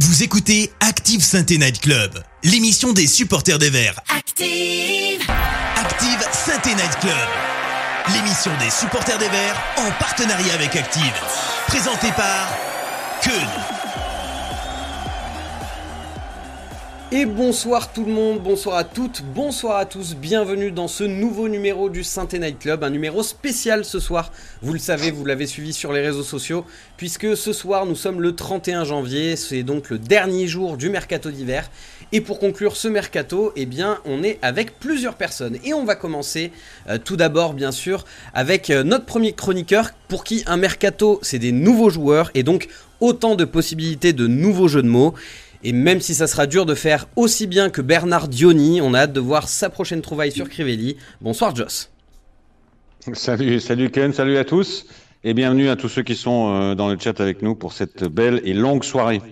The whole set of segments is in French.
Vous écoutez Active Sainte Night Club, l'émission des supporters des Verts. Active. Active Sainte Night Club, l'émission des supporters des Verts en partenariat avec Active. Présentée par Keun. Et bonsoir tout le monde, bonsoir à toutes, bonsoir à tous, bienvenue dans ce nouveau numéro du saint Night Club, un numéro spécial ce soir, vous le savez, vous l'avez suivi sur les réseaux sociaux, puisque ce soir nous sommes le 31 janvier, c'est donc le dernier jour du mercato d'hiver, et pour conclure ce mercato, eh bien on est avec plusieurs personnes, et on va commencer euh, tout d'abord bien sûr avec euh, notre premier chroniqueur, pour qui un mercato c'est des nouveaux joueurs, et donc autant de possibilités de nouveaux jeux de mots. Et même si ça sera dur de faire aussi bien que Bernard Dioni, on a hâte de voir sa prochaine trouvaille sur Crivelli. Bonsoir Joss. Salut, salut Ken, salut à tous et bienvenue à tous ceux qui sont euh, dans le chat avec nous pour cette belle et longue soirée.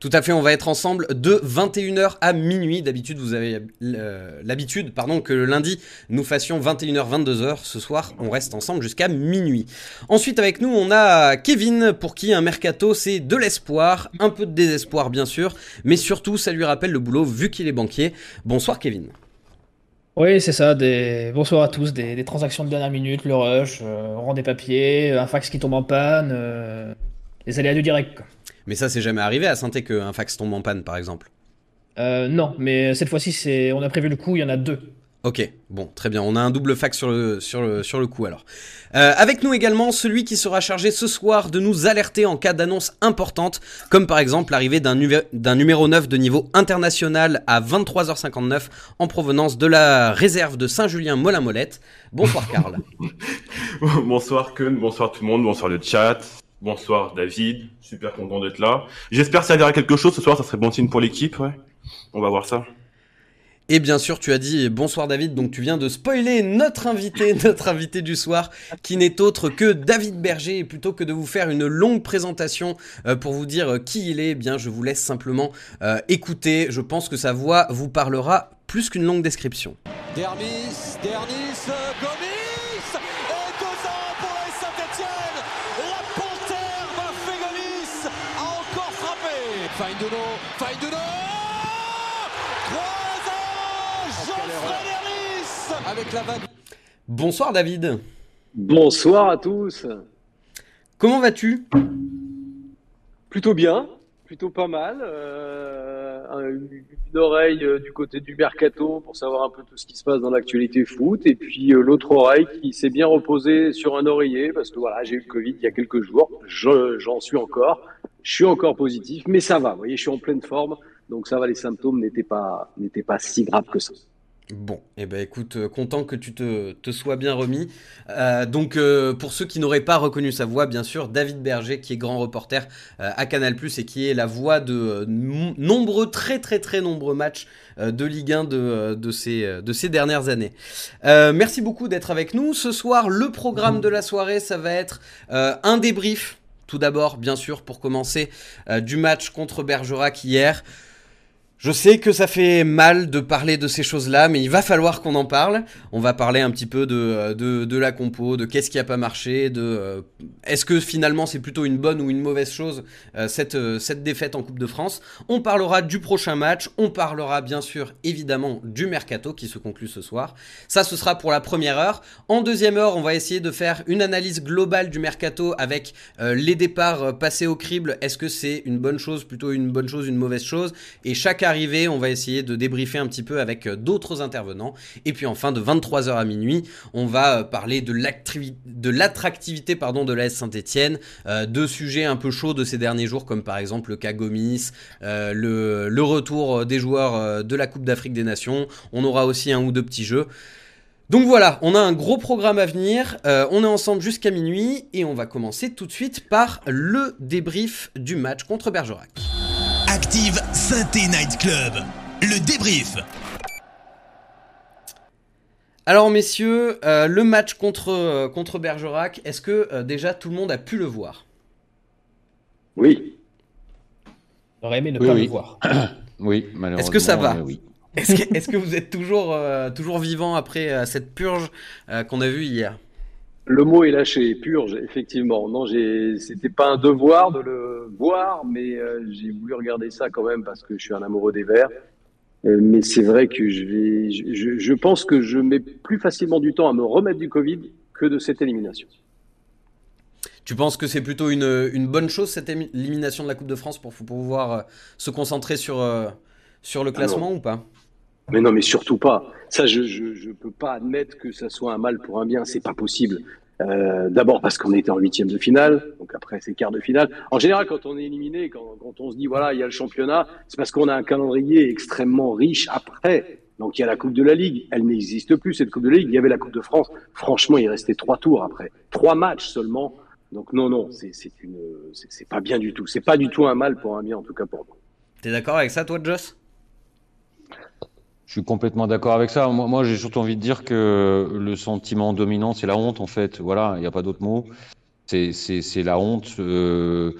Tout à fait, on va être ensemble de 21h à minuit. D'habitude, vous avez euh, l'habitude pardon, que le lundi, nous fassions 21h, 22h. Ce soir, on reste ensemble jusqu'à minuit. Ensuite, avec nous, on a Kevin, pour qui un mercato, c'est de l'espoir, un peu de désespoir, bien sûr, mais surtout, ça lui rappelle le boulot vu qu'il est banquier. Bonsoir, Kevin. Oui, c'est ça. Bonsoir à tous. Des, transactions de dernière minute, le rush, euh, des papiers, un fax qui tombe en panne, euh, les aléas du direct. Quoi. Mais ça, c'est jamais arrivé à Sainté qu'un fax tombe en panne, par exemple euh, Non, mais cette fois-ci, c'est... on a prévu le coup, il y en a deux. Ok, bon, très bien. On a un double fax sur le, sur le, sur le coup alors. Euh, avec nous également celui qui sera chargé ce soir de nous alerter en cas d'annonce importante, comme par exemple l'arrivée d'un, d'un numéro 9 de niveau international à 23h59 en provenance de la réserve de Saint-Julien-Molin-Molette. Bonsoir Karl. bonsoir Kun, bonsoir tout le monde, bonsoir le chat. Bonsoir David, super content d'être là. J'espère servir à quelque chose ce soir, ça serait bon signe pour l'équipe, ouais. On va voir ça. Et bien sûr, tu as dit bonsoir David, donc tu viens de spoiler notre invité, notre invité du soir, qui n'est autre que David Berger. Et plutôt que de vous faire une longue présentation euh, pour vous dire euh, qui il est, eh bien je vous laisse simplement euh, écouter. Je pense que sa voix vous parlera plus qu'une longue description. Dermis, Dernis, avec la Bonsoir David. Bonsoir à tous. Comment vas-tu? Plutôt bien, plutôt pas mal. Euh, une, oreille euh, du côté du mercato pour savoir un peu tout ce qui se passe dans l'actualité foot, et puis euh, l'autre oreille qui s'est bien reposée sur un oreiller parce que voilà, j'ai eu le Covid il y a quelques jours. J'en suis encore. Je suis encore positif, mais ça va. Vous voyez, je suis en pleine forme, donc ça va. Les symptômes n'étaient pas n'étaient pas si graves que ça. Bon, eh ben écoute, euh, content que tu te, sois bien remis. Euh, donc euh, pour ceux qui n'auraient pas reconnu sa voix, bien sûr, David Berger, qui est grand reporter à Canal+, et qui est la voix de nombreux, très très très nombreux matchs de Ligue 1 de, de, ces, de ces dernières années. merci beaucoup d'être avec nous. Ce soir, le programme de la soirée, ça va être un débrief. Tout d'abord, bien sûr, pour commencer, du match contre Bergerac hier. Je sais que ça fait mal de parler de ces choses-là, mais il va falloir qu'on en parle. On va parler un petit peu de, euh, de, la compo, de qu'est-ce qui a pas marché, de euh, est-ce que finalement c'est plutôt une bonne ou une mauvaise chose euh, cette, cette défaite en Coupe de France. On parlera du prochain match, on parlera bien sûr évidemment du mercato qui se conclut ce soir. Ça, ce sera pour la première heure. En deuxième heure, on va essayer de faire une analyse globale du mercato avec les départs passés au crible. Est-ce que c'est une bonne chose, plutôt une bonne chose, une mauvaise chose? Et chaque on va essayer de débriefer un petit peu avec euh, d'autres intervenants. Et puis enfin, de 23h à minuit, on va euh, parler de l'attractivité pardon, de la Saint-Etienne, euh, de sujets un peu chauds de ces derniers jours, comme par exemple le cas Gomis, le, retour des joueurs de la Coupe d'Afrique des Nations. On aura aussi un ou deux petits jeux. Donc voilà, on a un gros programme à venir, on est ensemble jusqu'à minuit et on va commencer tout de suite par le débrief du match contre Bergerac. Active Synthé Night Club. Le débrief. Alors messieurs, euh, le match contre, euh, contre Bergerac, est-ce que euh, déjà tout le monde a pu le voir? Oui. J'aurais aimé ne pas le voir. oui, malheureusement. Est-ce que ça va? Est-ce que, est que, vous êtes toujours, toujours vivant après cette purge qu'on a vue hier? Le mot est lâché, purge, effectivement. Non, c'était pas un devoir de le voir, mais euh, j'ai voulu regarder ça quand même parce que je suis un amoureux des Verts. Euh, mais c'est vrai que je vais, je, je pense que je mets plus facilement du temps à me remettre du Covid que de cette élimination. Tu penses que c'est plutôt une, une, bonne chose cette élimination de la Coupe de France pour, pouvoir euh, se concentrer sur, sur le ah classement ou pas? Mais non, mais surtout pas. Ça, je je, peux pas admettre que ça soit un mal pour un bien. C'est pas possible. Euh, D'abord parce qu'on était en huitième de finale, donc après c'est quart de finale. En général, quand on est éliminé, quand, quand on se dit voilà, il y a le championnat, c'est parce qu'on a un calendrier extrêmement riche après. Donc il y a la Coupe de la Ligue, elle n'existe plus cette Coupe de la Ligue. Il y avait la Coupe de France. Franchement, il restait trois tours après, trois matchs seulement. Donc non, non, c'est une, c'est pas bien du tout. C'est pas du tout un mal pour un bien, en tout cas pour moi. T'es d'accord avec ça, toi, Joss? Je suis complètement d'accord avec ça. Moi, j'ai surtout envie de dire que le sentiment dominant, c'est la honte, en fait. Voilà, il n'y a pas d'autre mot. C'est la honte. Euh,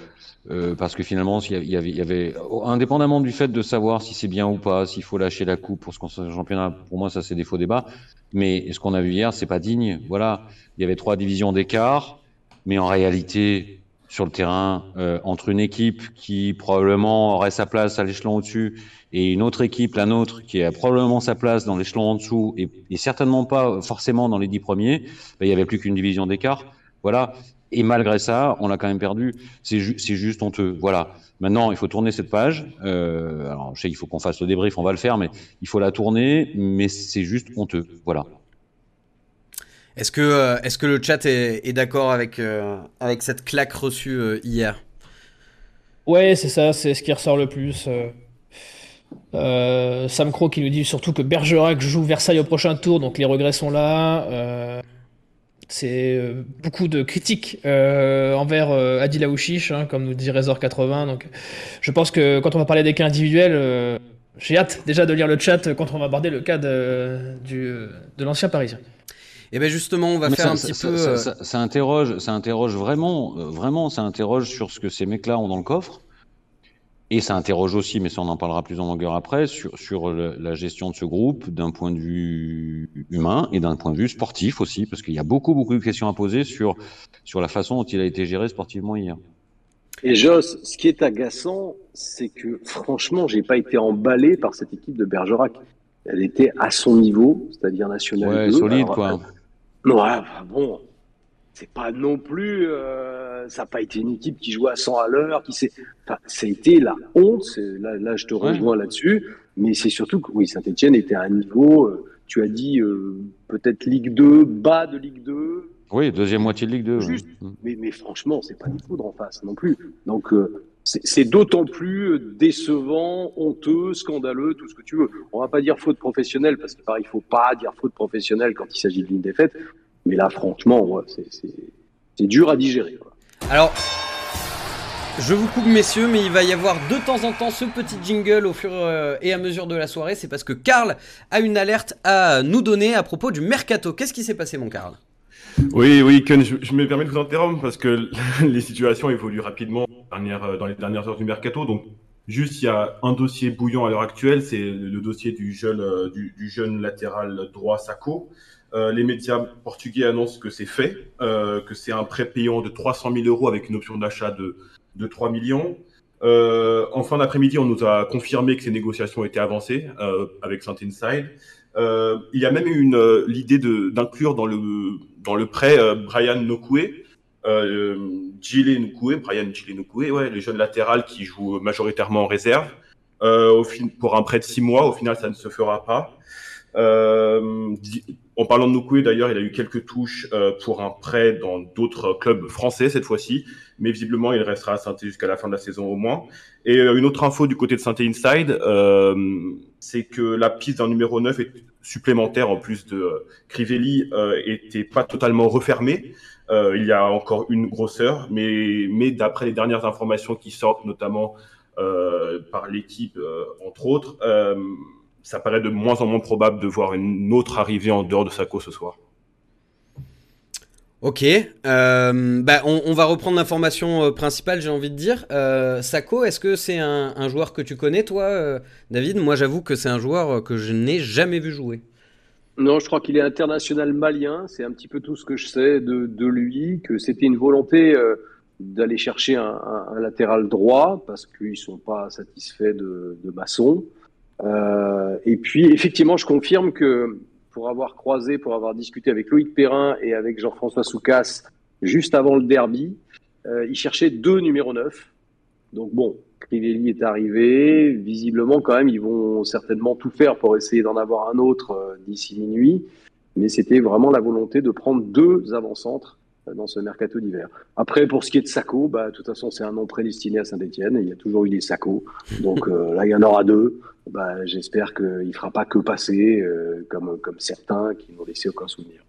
euh, parce que finalement, il y, avait, y avait, indépendamment du fait de savoir si c'est bien ou pas, s'il faut lâcher la coupe pour ce qu'on championnat, pour moi, ça c'est des faux débats. Mais ce qu'on a vu hier, c'est pas digne. Voilà, il y avait trois divisions d'écart, mais en réalité, sur le terrain, euh, entre une équipe qui probablement aurait sa place à l'échelon au-dessus et une autre équipe, la nôtre, qui a probablement sa place dans l'échelon en dessous et, et, certainement pas forcément dans les dix premiers, ben, il y avait plus qu'une division d'écart. Voilà. Et malgré ça, on l'a quand même perdu. C'est ju juste honteux. Voilà. Maintenant, il faut tourner cette page. Euh, alors, je sais qu'il faut qu'on fasse le débrief, on va le faire, mais il faut la tourner. Mais c'est juste honteux. Voilà. Est-ce que, euh, est-ce que le chat est, est d'accord avec, euh, avec cette claque reçue euh, hier? Ouais, c'est ça, c'est ce qui ressort le plus. Sam Crow qui nous dit surtout que Bergerac joue Versailles au prochain tour, donc les regrets sont là. C'est beaucoup de critiques envers Adil Aouchiche, hein, comme nous dit Razor 80. Donc, je pense que quand on va parler des cas individuels, j'ai hâte déjà de lire le chat quand on va aborder le cas de, de l'ancien Parisien. Et eh bien justement, on va faire un petit peu. Ça, interroge, ça interroge vraiment, vraiment, ça interroge sur ce que ces mecs-là ont dans le coffre. Et ça interroge aussi, mais ça on en parlera plus en longueur après, sur, sur la gestion de ce groupe d'un point de vue humain et d'un point de vue sportif aussi, parce qu'il y a beaucoup, beaucoup de questions à poser sur, sur la façon dont il a été géré sportivement hier. Et Joss, ce qui est agaçant, c'est que franchement, j'ai pas été emballé par cette équipe de Bergerac. Elle était à son niveau, c'est-à-dire national. Ouais, solide quoi. Non, ouais, bon, c'est pas non plus, euh, ça n'a pas été une équipe qui jouait à 100 à l'heure, qui s'est, enfin, ça a été la honte. Là, là, je te rejoins là-dessus, mais c'est surtout que oui, Saint-Etienne était à un niveau. Euh, tu as dit euh, peut-être Ligue 2, bas de Ligue 2. Oui, deuxième moitié de Ligue 2. Juste. Mais, mais franchement, c'est pas du foudre en face non plus. Donc c'est d'autant plus décevant, honteux, scandaleux, tout ce que tu veux. On va pas dire faute professionnelle parce qu'il il faut pas dire faute professionnelle quand il s'agit d'une défaite. Mais là, franchement, c'est dur à digérer. Alors, je vous coupe messieurs, mais il va y avoir de temps en temps ce petit jingle au fur euh, et à mesure de la soirée. C'est parce que Karl a une alerte à nous donner à propos du mercato. Qu'est-ce qui s'est passé, mon Karl? Oui, oui, Ken, je, me permets de vous interrompre parce que les situations évoluent rapidement euh, dans les dernières heures du mercato. Donc, juste, il y a un dossier bouillant à l'heure actuelle, c'est le dossier du jeune, euh, latéral droit Sacco. Euh, les médias portugais annoncent que c'est fait, que c'est un prêt payant de 300 000 euros avec une option d'achat de, de 3 millions. En fin d'après-midi, on nous a confirmé que ces négociations étaient avancées avec Saint Inside. Il y a même eu l'idée d'inclure dans le, dans le prêt Brian Nokoué, euh, Gilles Brian Gilles Nokoué, ouais, le jeune latéral qui joue majoritairement en réserve. fin, pour un prêt de 6 mois, au final, ça ne se fera pas. Euh, en parlant de Nukwe, d'ailleurs, il a eu quelques touches euh, pour un prêt dans d'autres clubs français cette fois-ci, mais visiblement, il restera à saint jusqu'à la fin de la saison au moins. Et euh, une autre info du côté de saint Inside, c'est que la piste d'un numéro 9 est supplémentaire en plus de Crivelli euh, était pas totalement refermée. il y a encore une grosseur, mais d'après les dernières informations qui sortent, notamment par l'équipe, entre autres, ça paraît de moins en moins probable de voir une autre arrivée en dehors de Sako ce soir. Ok, euh, bah on, va reprendre l'information euh, principale, j'ai envie de dire. Euh, Sako, est-ce que c'est un, joueur que tu connais, toi, David? Moi, j'avoue que c'est un joueur que je n'ai jamais vu jouer. Non, je crois qu'il est international malien. C'est un petit peu tout ce que je sais de, de lui, que c'était une volonté euh, d'aller chercher un, un, un, latéral droit parce qu'ils sont pas satisfaits de, de Masson. Euh, et puis, effectivement, je confirme que pour avoir croisé, pour avoir discuté avec Loïc Perrin et avec Jean-François Soucas juste avant le derby, euh, ils cherchaient deux numéros 9. Donc bon, Crivelli est arrivé. Visiblement, quand même, ils vont certainement tout faire pour essayer d'en avoir un autre euh, d'ici minuit. Mais c'était vraiment la volonté de prendre deux avant-centres dans ce mercato d'hiver. Après, pour ce qui est de Sacco, bah, de toute façon, c'est un nom prédestiné à Saint-Etienne. Il y a toujours eu des Sacco. Donc euh, là, il y en aura deux. Bah, J'espère qu'il ne fera pas que passer, euh, comme, comme certains qui n'ont laissé aucun souvenir.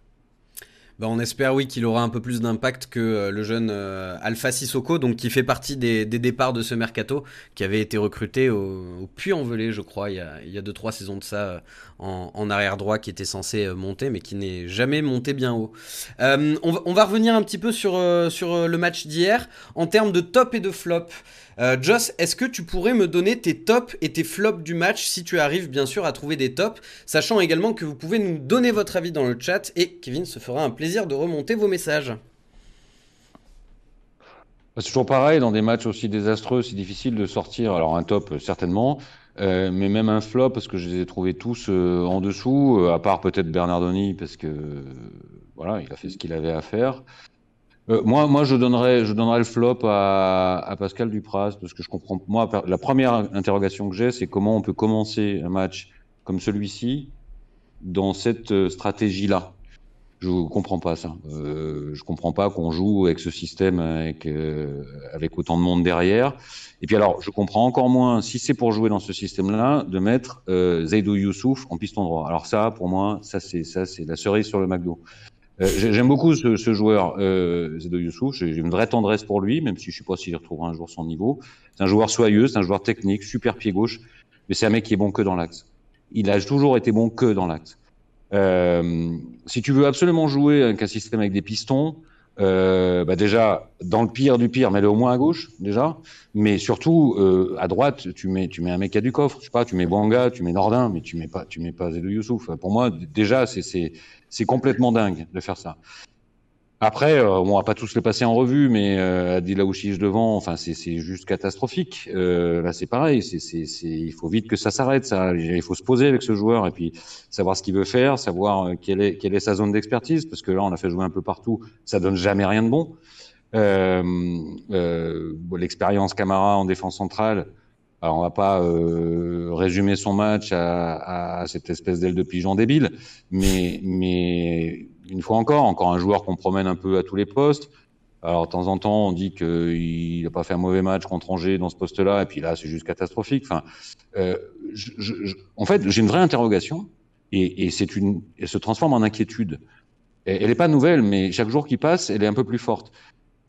Bah, on espère oui qu'il aura un peu plus d'impact que euh, le jeune euh, Alpha Sissoko, donc qui fait partie des, départs de ce mercato, qui avait été recruté au, au Puy-en-Velay, je crois, il y a, il y a deux trois saisons de ça, euh, en, arrière droit, qui était censé monter, mais qui n'est jamais monté bien haut. On, va, revenir un petit peu sur le match d'hier en termes de top et de flop. Euh, Joss, est-ce que tu pourrais me donner tes tops et tes flops du match si tu arrives bien sûr à trouver des tops, sachant également que vous pouvez nous donner votre avis dans le chat et Kevin se fera un plaisir de remonter vos messages. C'est toujours pareil, dans des matchs aussi désastreux, c'est difficile de sortir. Alors un top, certainement, euh, mais même un flop, parce que je les ai trouvés tous euh, en dessous, euh, à part peut-être Bernardoni, parce que voilà, il a fait ce qu'il avait à faire. Euh, moi, moi, je donnerais, je donnerais le flop à, à, Pascal Dupras parce que je comprends. Moi, la première interrogation que j'ai, c'est comment on peut commencer un match comme celui-ci dans cette euh, stratégie-là. Je comprends pas ça. Euh, je comprends pas qu'on joue avec ce système avec euh, avec autant de monde derrière. Et puis alors, je comprends encore moins si c'est pour jouer dans ce système-là de mettre euh, Zaidou Youssouf en piston droit. Alors ça, pour moi, ça c'est ça c'est la cerise sur le McDo. Euh, J'aime beaucoup ce, ce joueur, euh, Zedo Youssouf. J'ai une vraie tendresse pour lui, même si je ne sais pas s'il retrouvera un jour son niveau. C'est un joueur soyeux, c'est un joueur technique, super pied gauche, mais c'est un mec qui est bon que dans l'axe. Il a toujours été bon que dans l'axe. Euh, si tu veux absolument jouer avec un système avec des pistons, euh, bah déjà dans le pire du pire, mets-le au moins à gauche déjà, mais surtout euh, à droite, tu mets tu mets un mec à du coffre, je sais pas, tu mets Banga, tu mets Nordin, mais tu mets pas tu mets pas Zedou Youssouf. Pour moi, déjà c'est c'est complètement dingue de faire ça. Après, euh, on va pas tous les passer en revue, mais euh, Adil Aouchiche devant, enfin c'est juste catastrophique. Euh, là c'est pareil, c'est il faut vite que ça s'arrête. Il faut se poser avec ce joueur et puis savoir ce qu'il veut faire, savoir euh, quelle est quelle est sa zone d'expertise, parce que là on a fait jouer un peu partout, ça donne jamais rien de bon. Euh, euh, L'expérience Camara en défense centrale, alors on va pas euh, résumer son match à, à cette espèce d'aile de pigeon débile, mais mais une fois encore, encore un joueur qu'on promène un peu à tous les postes. Alors, de temps en temps, on dit qu'il n'a pas fait un mauvais match contre Angers dans ce poste-là, et puis là, c'est juste catastrophique. Enfin, euh, je, je, en fait, j'ai une vraie interrogation, et, et c'est une, elle se transforme en inquiétude. Elle n'est pas nouvelle, mais chaque jour qui passe, elle est un peu plus forte.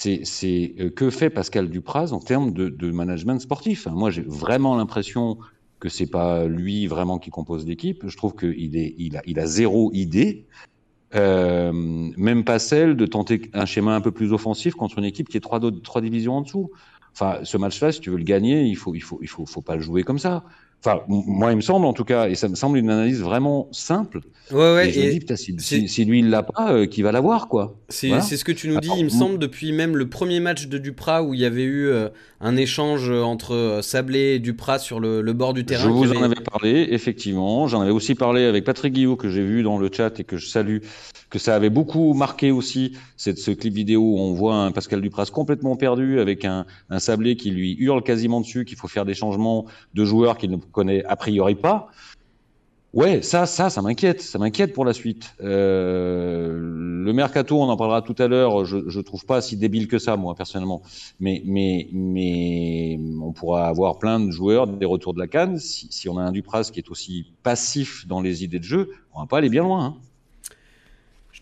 C'est euh, que fait Pascal Dupraz en termes de, management sportif. Moi, j'ai vraiment l'impression que c'est pas lui vraiment qui compose l'équipe. Je trouve qu'il a, zéro idée. Euh, même pas celle de tenter un schéma un peu plus offensif contre une équipe qui est trois, divisions en dessous. Enfin, ce match-là, si tu veux le gagner, il faut, faut pas le jouer comme ça. Enfin, moi, il me semble en tout cas, et ça me semble une analyse vraiment simple. Ouais, ouais. Et je me dis, putain, si, si, si, lui il l'a pas, euh, qui va l'avoir, quoi. C'est voilà. ce que tu nous dis. Il me semble depuis même le premier match de Duprat où il y avait eu euh, un échange entre euh, Sablé et Duprat sur le, le bord du terrain. Je vous avait... en avais parlé, effectivement. J'en avais aussi parlé avec Patrick Guillot que j'ai vu dans le chat et que je salue, que ça avait beaucoup marqué aussi. C'est ce clip vidéo où on voit un Pascal Duprat complètement perdu avec un, un Sablé qui lui hurle quasiment dessus qu'il faut faire des changements de joueurs qu'il ne connaît a priori pas. Ouais, ça, ça, ça m'inquiète. Ça m'inquiète pour la suite. Euh, le mercato, on en parlera tout à l'heure. Je, je trouve pas si débile que ça, moi personnellement. Mais, mais, mais, on pourra avoir plein de joueurs des retours de la canne. Si, si on a un Dupras qui est aussi passif dans les idées de jeu, on va pas aller bien loin. Hein.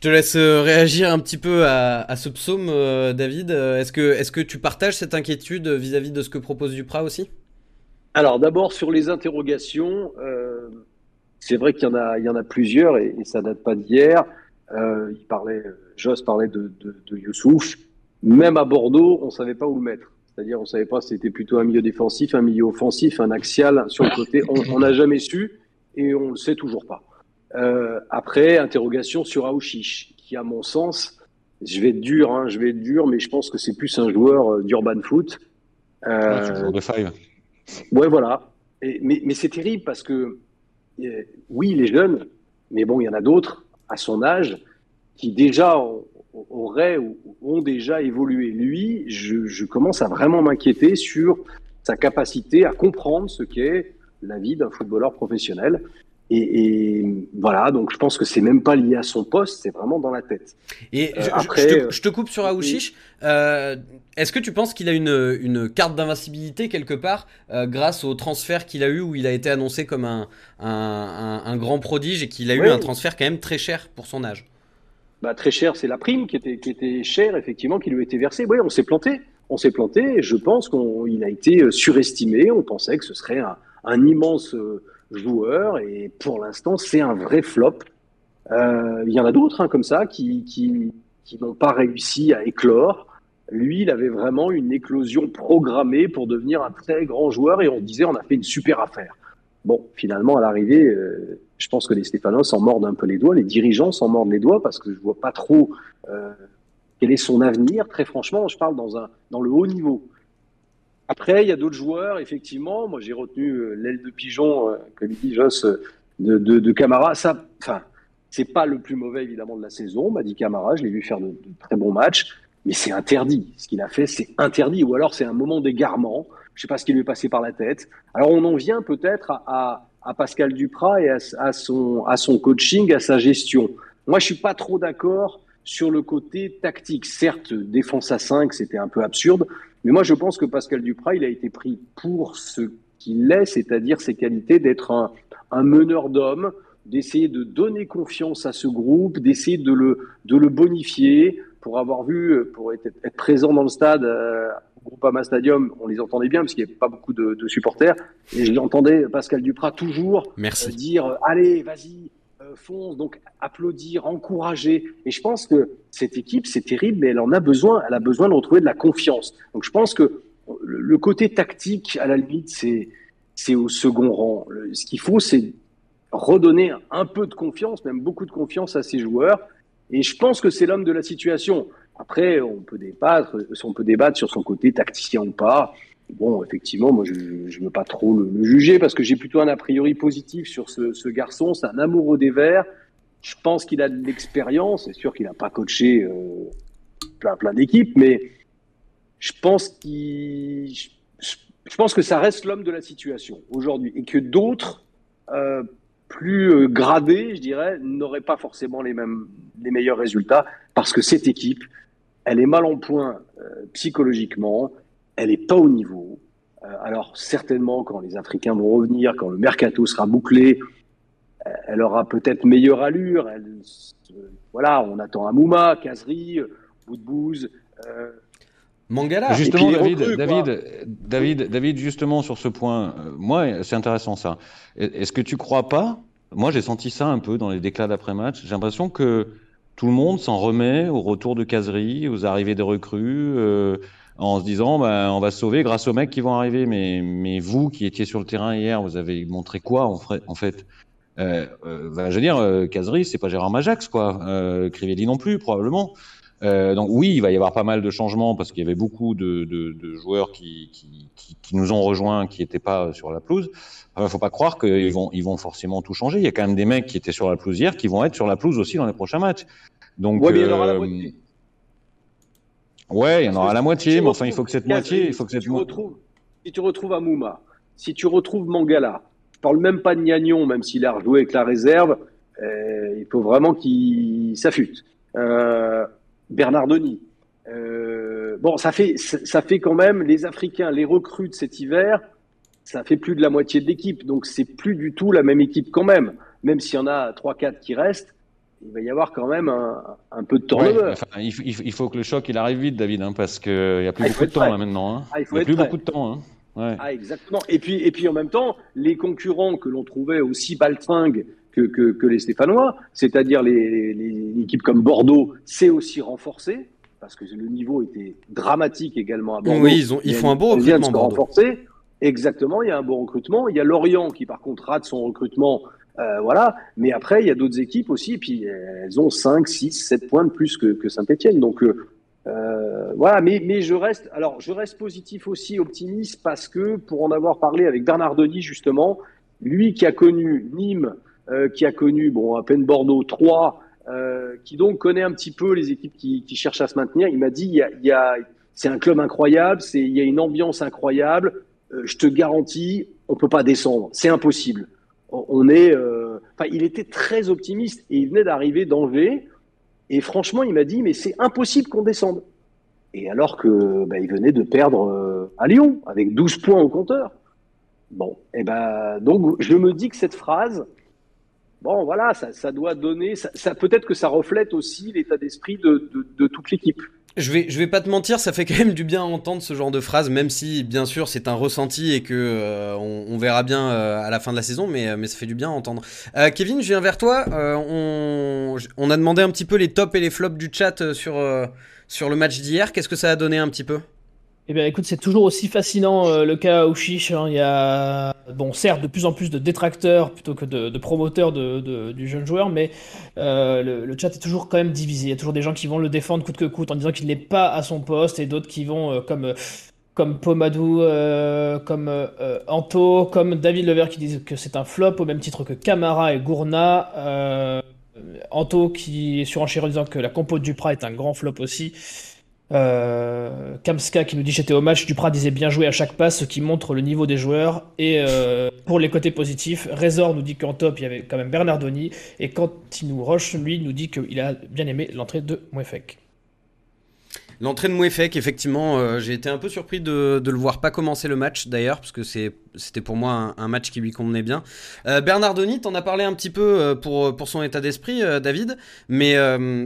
Je te laisse euh, réagir un petit peu à, ce psaume, euh, David. Est-ce que, est-ce que tu partages cette inquiétude vis-à-vis -vis de ce que propose Duprat aussi? Alors d'abord sur les interrogations. Euh c'est vrai qu'il y en a, plusieurs et, et ça date pas d'hier. Euh, il parlait, Joss parlait de, Youssouf. Même à Bordeaux, on savait pas où le mettre. C'est-à-dire, on savait pas si c'était plutôt un milieu défensif, un milieu offensif, un axial sur le côté. On n'a jamais su et on le sait toujours pas. Euh, après, interrogation sur Aouchiche, qui à mon sens, je vais être dur, hein, je vais être dur, mais je pense que c'est plus un joueur euh, d'urban foot. Ah, un joueur de five. Ouais, voilà. Et, mais mais c'est terrible parce que, euh, oui, il est jeune, mais bon, il y en a d'autres à son âge qui déjà ont- auraient ou ont déjà évolué. Lui, je, je commence à vraiment m'inquiéter sur sa capacité à comprendre ce qu'est la vie d'un footballeur professionnel. Et, et voilà, donc je pense que c'est même pas lié à son poste, c'est vraiment dans la tête. Et Euh, je, après, je te, euh, je te coupe sur Aouchiche. Euh, Est-ce que tu penses qu'il a une, une carte d'invincibilité quelque part euh, grâce au transfert qu'il a eu où il a été annoncé comme un, un, un- un grand prodige et qu'il a eu un transfert quand même très cher pour son âge? Bah, très cher, c'est la prime qui était, qui était chère, effectivement, qui lui a été versée. Oui, on s'est planté. On s'est planté. et Je pense qu'il a été surestimé. On pensait que ce serait un, immense joueur. Et pour l'instant, c'est un vrai flop. Euh, Il y en a d'autres hein, comme ça qui, n'ont pas réussi à éclore. Lui, il avait vraiment une éclosion programmée pour devenir un très grand joueur. Et on disait, on a fait une super affaire. Bon, finalement, à l'arrivée, euh, je pense que les Stéphanois s'en mordent un peu les doigts, les dirigeants s'en mordent les doigts parce que je vois pas trop euh, quel est son avenir. Très franchement, je parle dans le haut niveau. Après, il y a d'autres joueurs, effectivement. Moi, j'ai retenu euh, l'aile de pigeon, euh, comme dit Joss, euh, de, Camara. Ça, enfin, c'est pas le plus mauvais, évidemment, de la saison. M'a dit Camara, je l'ai vu faire de, très bons matchs, mais c'est interdit. Ce qu'il a fait, c'est interdit. Ou alors, c'est un moment d'égarement. Je sais pas ce qui lui est passé par la tête. Alors, on en vient peut-être à, Pascal Duprat et à, à, son, à son coaching, à sa gestion. Moi, je suis pas trop d'accord sur le côté tactique. Certes, défense à 5, c'était un peu absurde, mais moi, je pense que Pascal Duprat, il a été pris pour ce qu'il est, c'est-à-dire ses qualités d'être un, un meneur d'hommes, d'essayer de donner confiance à ce groupe, d'essayer de le, de le bonifier. Pour avoir vu, pour être, être présent dans le stade, euh, au Groupama Stadium, on les entendait bien parce qu'il n'y avait pas beaucoup de, de supporters. Et je l'entendais, Pascal Duprat, toujours euh, Merci. dire Allez, vas-y, fonce. Donc, applaudir, encourager. Et je pense que cette équipe, c'est terrible, mais elle en a besoin. Elle a besoin de retrouver de la confiance. Donc, je pense que le, côté tactique, à la limite, c'est c'est au second rang. Ce qu'il faut, c'est redonner un peu de confiance, même beaucoup de confiance à ces joueurs. Et je pense que c'est l'homme de la situation. Après, on peut débattre, on peut débattre sur son côté tacticien ou pas. Bon, effectivement, moi, je ne veux pas trop le, juger parce que j'ai plutôt un a priori positif sur ce, garçon. C'est un amoureux des Verts. Je pense qu'il a de l'expérience. C'est sûr qu'il n'a pas coaché euh, plein, plein d'équipes, mais je pense que ça reste l'homme de la situation aujourd'hui et que d'autres euh, plus euh, gradés, je dirais, n'auraient pas forcément les mêmes, les meilleurs résultats parce que cette équipe, elle est mal en point psychologiquement, elle est pas au niveau. Euh, alors certainement, quand les Africains vont revenir, quand le mercato sera bouclé, euh, elle aura peut-être meilleure allure. Elle, euh, voilà, on attend Amouma, Kazri, Boudbouz. Euh, Mangala. Justement, David, recrues. David, David, David, justement sur ce point, euh, moi, c'est intéressant ça. Est-ce que tu crois pas Moi, j'ai senti ça un peu dans les déclats d'après-match. J'ai l'impression que tout le monde s'en remet au retour de caserie, aux arrivées des recrues, euh, en se disant, bah, on va se sauver grâce aux mecs qui vont arriver. Mais, mais vous, qui étiez sur le terrain hier, vous avez montré quoi en, fra- en fait? Euh, euh, bah, Je veux dire, euh, caserie, c'est pas Gérard Majax, quoi. Euh, Crivelli non plus, probablement. Euh, donc oui, il va y avoir pas mal de changements parce qu'il y avait beaucoup de, de, de joueurs qui, qui, qui, qui nous ont rejoints qui n'étaient pas sur la pelouse. Il faut pas croire qu'ils vont, ils vont forcément tout changer. Il y a quand même des mecs qui étaient sur la pelouse hier qui vont être sur la pelouse aussi dans les prochains matchs. Donc ouais, mais la euh. Ouais, il y en aura la moitié, mais enfin il faut que cette moitié, il faut que si cette tu mo- retrouves, si tu retrouves Amouma, si tu retrouves Mangala, je parle même pas de Gnagnon, même s'il a rejoué avec la réserve, euh, il faut vraiment qu'il s'affûte. Euh, Bernardoni. Euh, bon, ça fait, ça fait quand même les Africains, les recrues de cet hiver, ça fait plus de la moitié de l'équipe, donc c'est plus du tout la même équipe quand même. Même s'il y en a 3-4 qui restent, il va y avoir quand même un, un peu de Ouais, enfin, il, faut- il que le choc il arrive vite, David, hein, parce qu'il n'y a plus Ah, beaucoup de temps prêt. là maintenant. Hein. Ah, il n'y a plus prêt. beaucoup de temps. Hein. Ouais. Ah, exactement. Et puis, et puis en même temps, les concurrents que l'on trouvait aussi baltringues que, que, que les Stéphanois, c'est-à-dire les, les, les équipes comme Bordeaux, c'est aussi renforcé, parce que le niveau était dramatique également à Bordeaux. Oui, ils, ont, ils Il font un une- de recrutement, se Bordeaux. renforcer. Exactement, il y a un bon recrutement. Il y a Lorient qui, par contre, rate son recrutement Euh, voilà. Mais après, il y a d'autres équipes aussi, et puis elles ont 5, 6, 7 points de plus que, Saint-Etienne. Donc euh, voilà, mais, je reste, alors je reste positif aussi, optimiste, parce que pour en avoir parlé avec Bernard Denis justement, lui qui a connu Nîmes, euh, qui a connu bon à peine Bordeaux 3, euh, qui donc connaît un petit peu les équipes qui, cherchent à se maintenir, il m'a dit il y a, c'est un club incroyable, il y a une ambiance incroyable. Euh, je te garantis, on peut pas descendre, c'est impossible. On, est, euh, il était très optimiste et il venait d'arriver d'enlever. Et franchement, il m'a dit, mais c'est impossible qu'on descende. Et alors que bah, il venait de perdre euh, à Lyon avec 12 points au compteur. Bon, et ben donc je me dis que cette phrase, bon voilà, ça, doit donner, ça, peut-être que ça reflète aussi l'état d'esprit de, de, de toute l'équipe. Je vais, je vais pas te mentir, ça fait quand même du bien à entendre ce genre de phrase, même si bien sûr c'est un ressenti et que euh, on, verra bien euh, à la fin de la saison, mais, mais ça fait du bien à entendre. Euh, Kevin, je viens vers toi. on, on, a demandé un petit peu les tops et les flops du chat sur, sur le match d'hier. Qu'est-ce que ça a donné un petit peu? Eh bien, écoute, c'est toujours aussi fascinant euh, le cas Ouchiche. Hein. Il y a, bon, certes, de plus en plus de détracteurs plutôt que de, promoteurs du jeune joueur, mais euh, le, chat est toujours quand même divisé. Il y a toujours des gens qui vont le défendre coûte que coûte en disant qu'il n'est pas à son poste et d'autres qui vont, euh, comme, comme Pomadou, comme Anto, comme David Lever qui disent que c'est un flop au même titre que Camara et Gourna. Anto qui est surenchéré en disant que la compo de Duprat est un grand flop aussi. Euh, Kamska qui nous dit j'étais au match, Duprat disait bien joué à chaque passe, ce qui montre le niveau des joueurs. Et euh, pour les côtés positifs, Rezor nous dit qu'en top il y avait quand même Bernardoni. Et Quentin Roche, lui, nous dit qu'il a bien aimé l'entrée de Mouefek. L'entrée de Mouefek, effectivement, euh, j'ai été un peu surpris de, de, le voir pas commencer le match d'ailleurs, parce que c'était pour moi un, match qui lui convenait bien. Euh, Bernardoni, t'en as parlé un petit peu euh, pour, son état d'esprit, euh, David, mais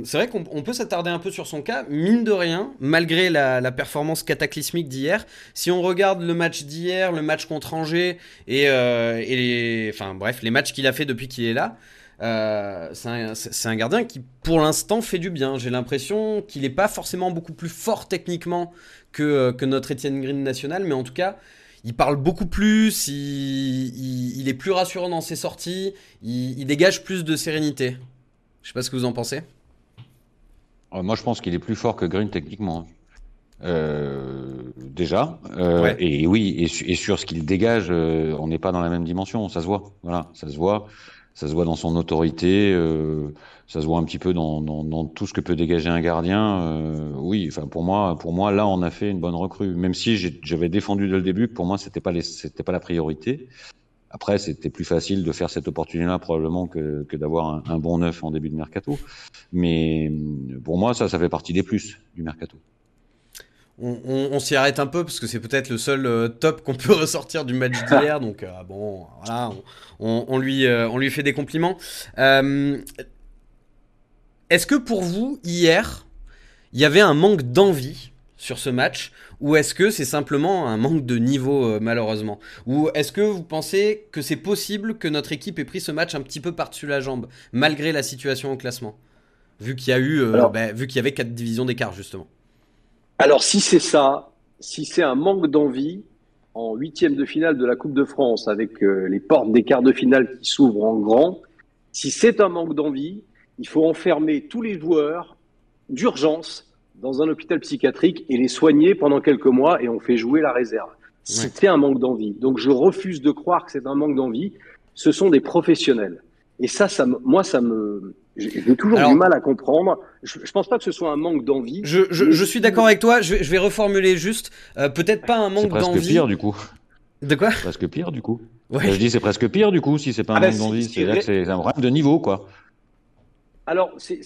c'est vrai qu'on peut s'attarder un peu sur son cas. Mine de rien, malgré la, performance cataclysmique d'hier, si on regarde le match d'hier, le match contre Angers et, enfin bref, les matchs qu'il a fait depuis qu'il est là. Euh, c'est un, un, gardien qui, pour l'instant, fait du bien. J'ai l'impression qu'il n'est pas forcément beaucoup plus fort techniquement que, que notre Etienne Green national, mais en tout cas, il parle beaucoup plus, il, il, il est plus rassurant dans ses sorties, il, il, dégage plus de sérénité. Je sais pas ce que vous en pensez. Moi, je pense qu'il est plus fort que Green techniquement. Euh, déjà, euh, ouais. et oui, et, et sur ce qu'il dégage, euh, on n'est pas dans la même dimension, ça se voit. Voilà, ça se voit ça se voit dans son autorité, euh, ça se voit un petit peu dans, dans, dans, tout ce que peut dégager un gardien. Euh, oui, enfin pour moi, pour moi là, on a fait une bonne recrue. Même si j'avais défendu dès le début que pour moi c'était pas c'était pas la priorité. Après, c'était plus facile de faire cette opportunité-là probablement que, que d'avoir un, un, bon neuf en début de mercato. Mais pour moi, ça, ça fait partie des plus du mercato on, on, on s'y arrête un peu parce que c'est peut-être le seul euh, top qu'on peut ressortir du match d'hier. donc euh, bon, voilà, on, on lui, euh, on lui fait des compliments. Est-ce que pour vous, hier, il y avait un manque d'envie sur ce match? Ou est-ce que c'est simplement un manque de niveau malheureusement? Ou est-ce que vous pensez que c'est possible que notre équipe ait pris ce match un petit peu par-dessus la jambe malgré la situation au classement? Vu qu'il y a eu, Alors... bah, vu qu'il y avait quatre divisions d'écart justement. Alors, si c'est ça, si c'est un manque d'envie en huitième de finale de la Coupe de France avec euh, les portes des quarts de finale qui s'ouvrent en grand, si c'est un manque d'envie, il faut enfermer tous les joueurs d'urgence dans un hôpital psychiatrique et les soigner pendant quelques mois et on fait jouer la réserve. C'était ouais. un manque d'envie. Donc je refuse de croire que c'est un manque d'envie. Ce sont des professionnels. Et ça, ça moi, ça me, j'ai toujours Alors, du mal à comprendre. Je, je pense pas que ce soit un manque d'envie. Je, je, je, suis d'accord avec toi. Je vais, je vais reformuler juste. Euh, Peut-être pas un manque d'envie. C'est presque pire du coup. De quoi? Presque pire du coup. Ouais. Je dis c'est presque pire du coup si c'est pas un ah manque bah, d'envie. C'est-à-dire que c'est un problème de niveau quoi. Alors, c'est,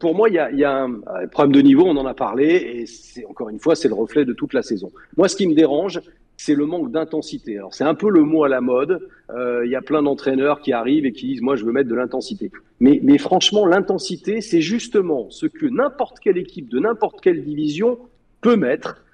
pour moi, il y a, y a un, un, problème de niveau, on en a parlé, et c'est encore une fois, c'est le reflet de toute la saison. Moi, ce qui me dérange, c'est le manque d'intensité. Alors, c'est un peu le mot à la mode. Il euh, y a plein d'entraîneurs qui arrivent et qui disent, moi, je veux mettre de l'intensité. Mais, mais franchement, l'intensité, c'est justement ce que n'importe quelle équipe de n'importe quelle division peut mettre,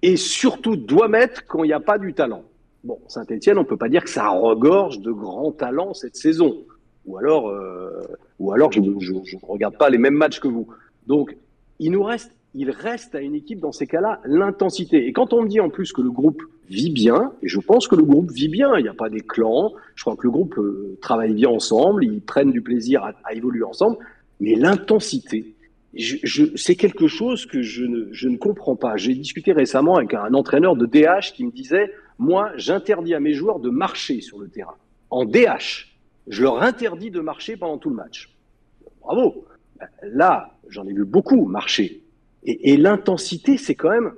et surtout doit mettre quand il n'y a pas du talent. Bon, Saint-Etienne, on peut pas dire que ça regorge de grands talents cette saison ou alors, euh, ou alors je ne regarde pas les mêmes matchs que vous. Donc, il nous reste il reste à une équipe dans ces cas-là l'intensité. Et quand on me dit en plus que le groupe vit bien, et je pense que le groupe vit bien, il n'y a pas des clans, je crois que le groupe euh, travaille bien ensemble, ils prennent du plaisir à, évoluer ensemble, mais l'intensité, c'est quelque chose que je ne, je ne comprends pas. J'ai discuté récemment avec un entraîneur de DH qui me disait, moi, j'interdis à mes joueurs de marcher sur le terrain. En DH, je leur interdis de marcher pendant tout le match. Bravo. Là, j'en ai vu beaucoup marcher. Et l'intensité, c'est quand même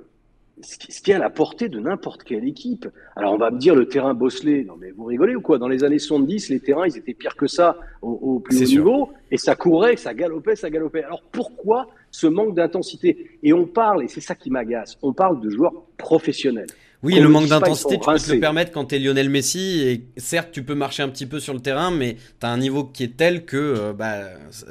ce qui, est à la portée de n'importe quelle équipe. Alors on va me dire le terrain bosselé, non mais vous rigolez ou quoi? Dans les années 70, les terrains, ils étaient pires que ça au, au plus haut sûr. niveau, et ça courait, ça galopait, ça galopait. Alors pourquoi ce manque d'intensité? Et on parle, et c'est ça qui m'agace, on parle de joueurs professionnels. Oui, le manque d'intensité, tu peux te le permettre quand t'es Lionel Messi. Et certes, tu peux marcher un petit peu sur le terrain, mais t'as un niveau qui est tel que euh, bah,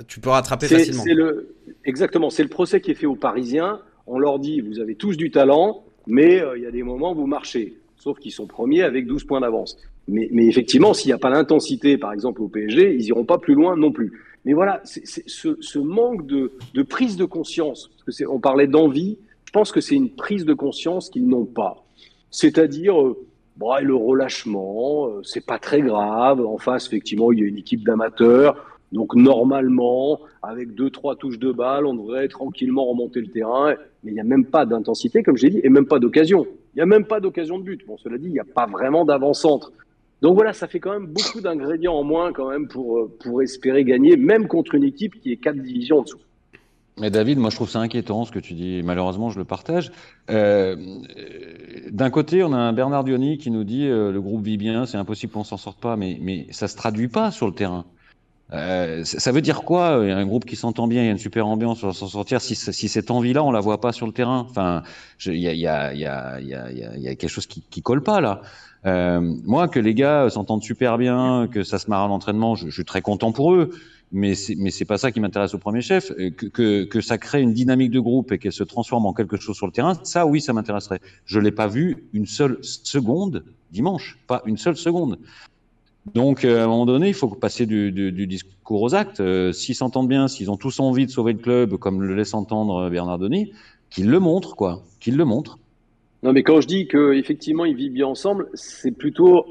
tu peux rattraper facilement. le, exactement, c'est le procès qui est fait aux Parisiens. On leur dit, vous avez tous du talent, mais euh, il y a des moments où vous marchez. Sauf qu'ils sont premiers avec 12 points d'avance. Mais, effectivement, s'il n'y a pas l'intensité, par exemple, au PSG, ils iront pas plus loin non plus. Mais voilà, ce, manque de, prise de conscience, parce que on parlait d'envie, je pense que c'est une prise de conscience qu'ils n'ont pas. C'est-à-dire, euh, bon, le relâchement, euh, c'est pas très grave. En face, effectivement, il y a une équipe d'amateurs. Donc normalement, avec deux trois touches de balle, on devrait tranquillement remonter le terrain. Mais il n'y a même pas d'intensité, comme j'ai dit, et même pas d'occasion. Il n'y a même pas d'occasion de but. Bon, cela dit, il n'y a pas vraiment d'avant-centre. Donc voilà, ça fait quand même beaucoup d'ingrédients en moins quand même pour euh, pour espérer gagner, même contre une équipe qui est quatre divisions en dessous. Mais David, moi je trouve ça inquiétant ce que tu dis. Malheureusement, je le partage. Euh, D'un côté, on a un Bernard Diony qui nous dit euh, le groupe vit bien, c'est impossible qu'on s'en sorte pas, mais, mais ça se traduit pas sur le terrain. Euh, ça veut dire quoi euh, Un groupe qui s'entend bien, il y a une super ambiance, on va s'en sortir. Si, si cette envie-là, on la voit pas sur le terrain, enfin, il y a, il y, a, il y, a, il y, a, il y a- il y a quelque chose qui, qui colle pas là. Euh, moi, que les gars s'entendent super bien, que ça se marre à l'entraînement, je, je suis très content pour eux mais c'est mais c'est pas ça qui m'intéresse au premier chef Euh, que, que que ça crée une dynamique de groupe et qu'elle se transforme en quelque chose sur le terrain ça oui ça m'intéresserait je l'ai pas vu une seule seconde dimanche pas une seule seconde donc euh, à un moment donné il faut passer du, discours aux actes. Euh, s'ils s'entendent bien s'ils ont tous envie de sauver le club comme le laisse entendre Bernard Denis qu'ils le montrent quoi. Qu'ils le montrent. Non, mais quand je dis que effectivement ils vivent bien ensemble, c'est plutôt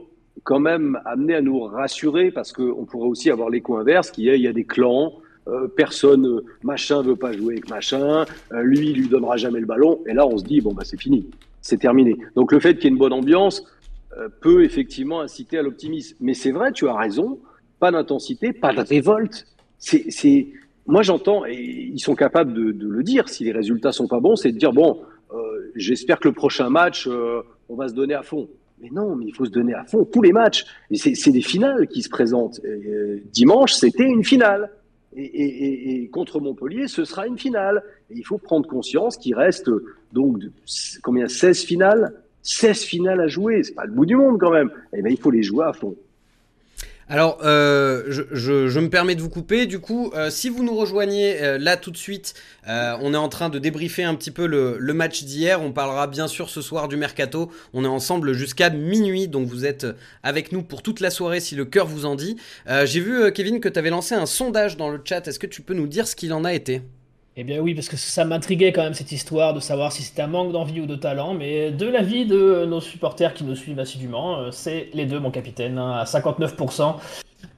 quand même amené à nous rassurer parce qu'on pourrait aussi avoir l'écho inverse qui est il y a des clans, euh, personne euh, machin veut pas jouer avec machin, lui il lui donnera jamais le ballon et là on se dit bon bah c'est fini, c'est terminé. Donc le fait qu'il y ait une bonne ambiance peut effectivement inciter à l'optimisme. Mais c'est vrai, tu as raison, pas d'intensité, pas de révolte. C'est moi j'entends et ils sont capables de, de le dire si les résultats sont pas bons, c'est de dire bon euh, j'espère que le prochain match, euh, on va se donner à fond. Mais non, mais il faut se donner à fond tous les matchs. C'est des finales qui se présentent. Euh, dimanche, c'était une finale. Et, et- et- contre Montpellier, ce sera une finale. Et il faut prendre conscience qu'il reste euh, donc combien 16 finales 16 finales à jouer, c'est pas le bout du monde quand même. Et ben il faut les jouer à fond. Alors, euh, je, me permets de vous couper. Du coup, euh, si vous nous rejoignez euh, là tout de suite, on est en train de débriefer un petit peu le, le match d'hier. On parlera bien sûr ce soir du mercato. On est ensemble jusqu'à minuit, donc vous êtes avec nous pour toute la soirée si le cœur vous en dit. J'ai vu, Kevin, que tu avais lancé un sondage dans le chat. Est-ce que tu peux nous dire ce qu'il en a été? Eh bien oui, parce que ça m'intriguait quand même cette histoire de savoir si c'était un manque d'envie ou de talent, mais de l'avis de nos supporters qui nous suivent assidûment, euh, c'est les deux, mon capitaine, hein, à 59%.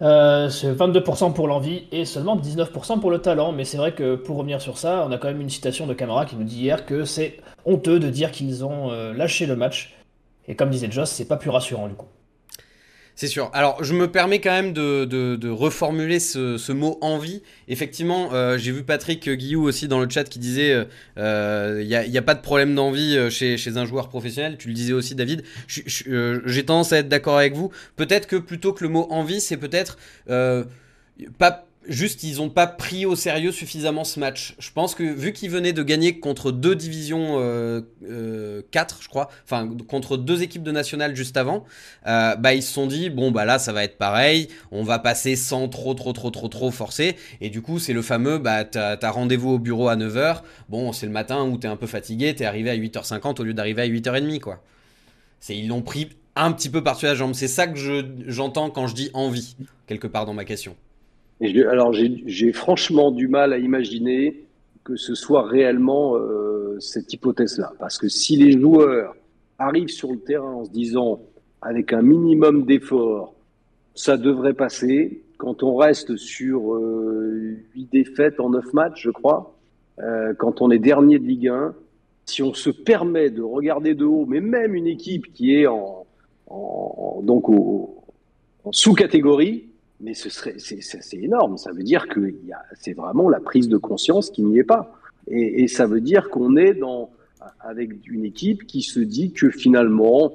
Euh, c'est 22% pour l'envie et seulement 19% pour le talent. Mais c'est vrai que pour revenir sur ça, on a quand même une citation de Camara qui nous dit hier que c'est honteux de dire qu'ils ont euh, lâché le match. Et comme disait Joss, c'est pas plus rassurant du coup. C'est sûr. Alors, je me permets quand même de, de- de reformuler ce, ce mot envie. Effectivement, euh, j'ai vu Patrick Guillou aussi dans le chat qui disait il euh, n'y a, y a pas de problème d'envie euh, chez, chez un joueur professionnel. Tu le disais aussi, David. Euh, J'ai tendance à être d'accord avec vous. Peut-être que plutôt que le mot envie, c'est peut-être euh, pas. Juste, ils n'ont pas pris au sérieux suffisamment ce match. Je pense que vu qu'ils venaient de gagner contre deux divisions euh, euh, 4, je crois, enfin contre deux équipes de nationale juste avant, euh, bah ils se sont dit bon bah là ça va être pareil, on va passer sans trop trop trop trop trop forcer et du coup c'est le fameux bah t'as as, rendez-vous au bureau à 9h, bon c'est le matin où t'es un peu fatigué, t'es arrivé à 8h50 au lieu d'arriver à 8h30 quoi. C'est ils l'ont pris un petit peu par-dessus la jambe, c'est ça que je j'entends quand je dis envie quelque part dans ma question. Alors j'ai franchement du mal à imaginer que ce soit réellement euh, cette hypothèse-là. Parce que si les joueurs arrivent sur le terrain en se disant, avec un minimum d'effort, ça devrait passer, quand on reste sur euh, 8 défaites en 9 matchs, je crois, euh, quand on est dernier de Ligue 1, si on se permet de regarder de haut, mais même une équipe qui est en, donc en sous-catégorie, mais ce serait c'est énorme. Ça veut dire que c'est vraiment la prise de conscience qui n'y est pas, et, ça veut dire qu'on est dans avec une équipe qui se dit que finalement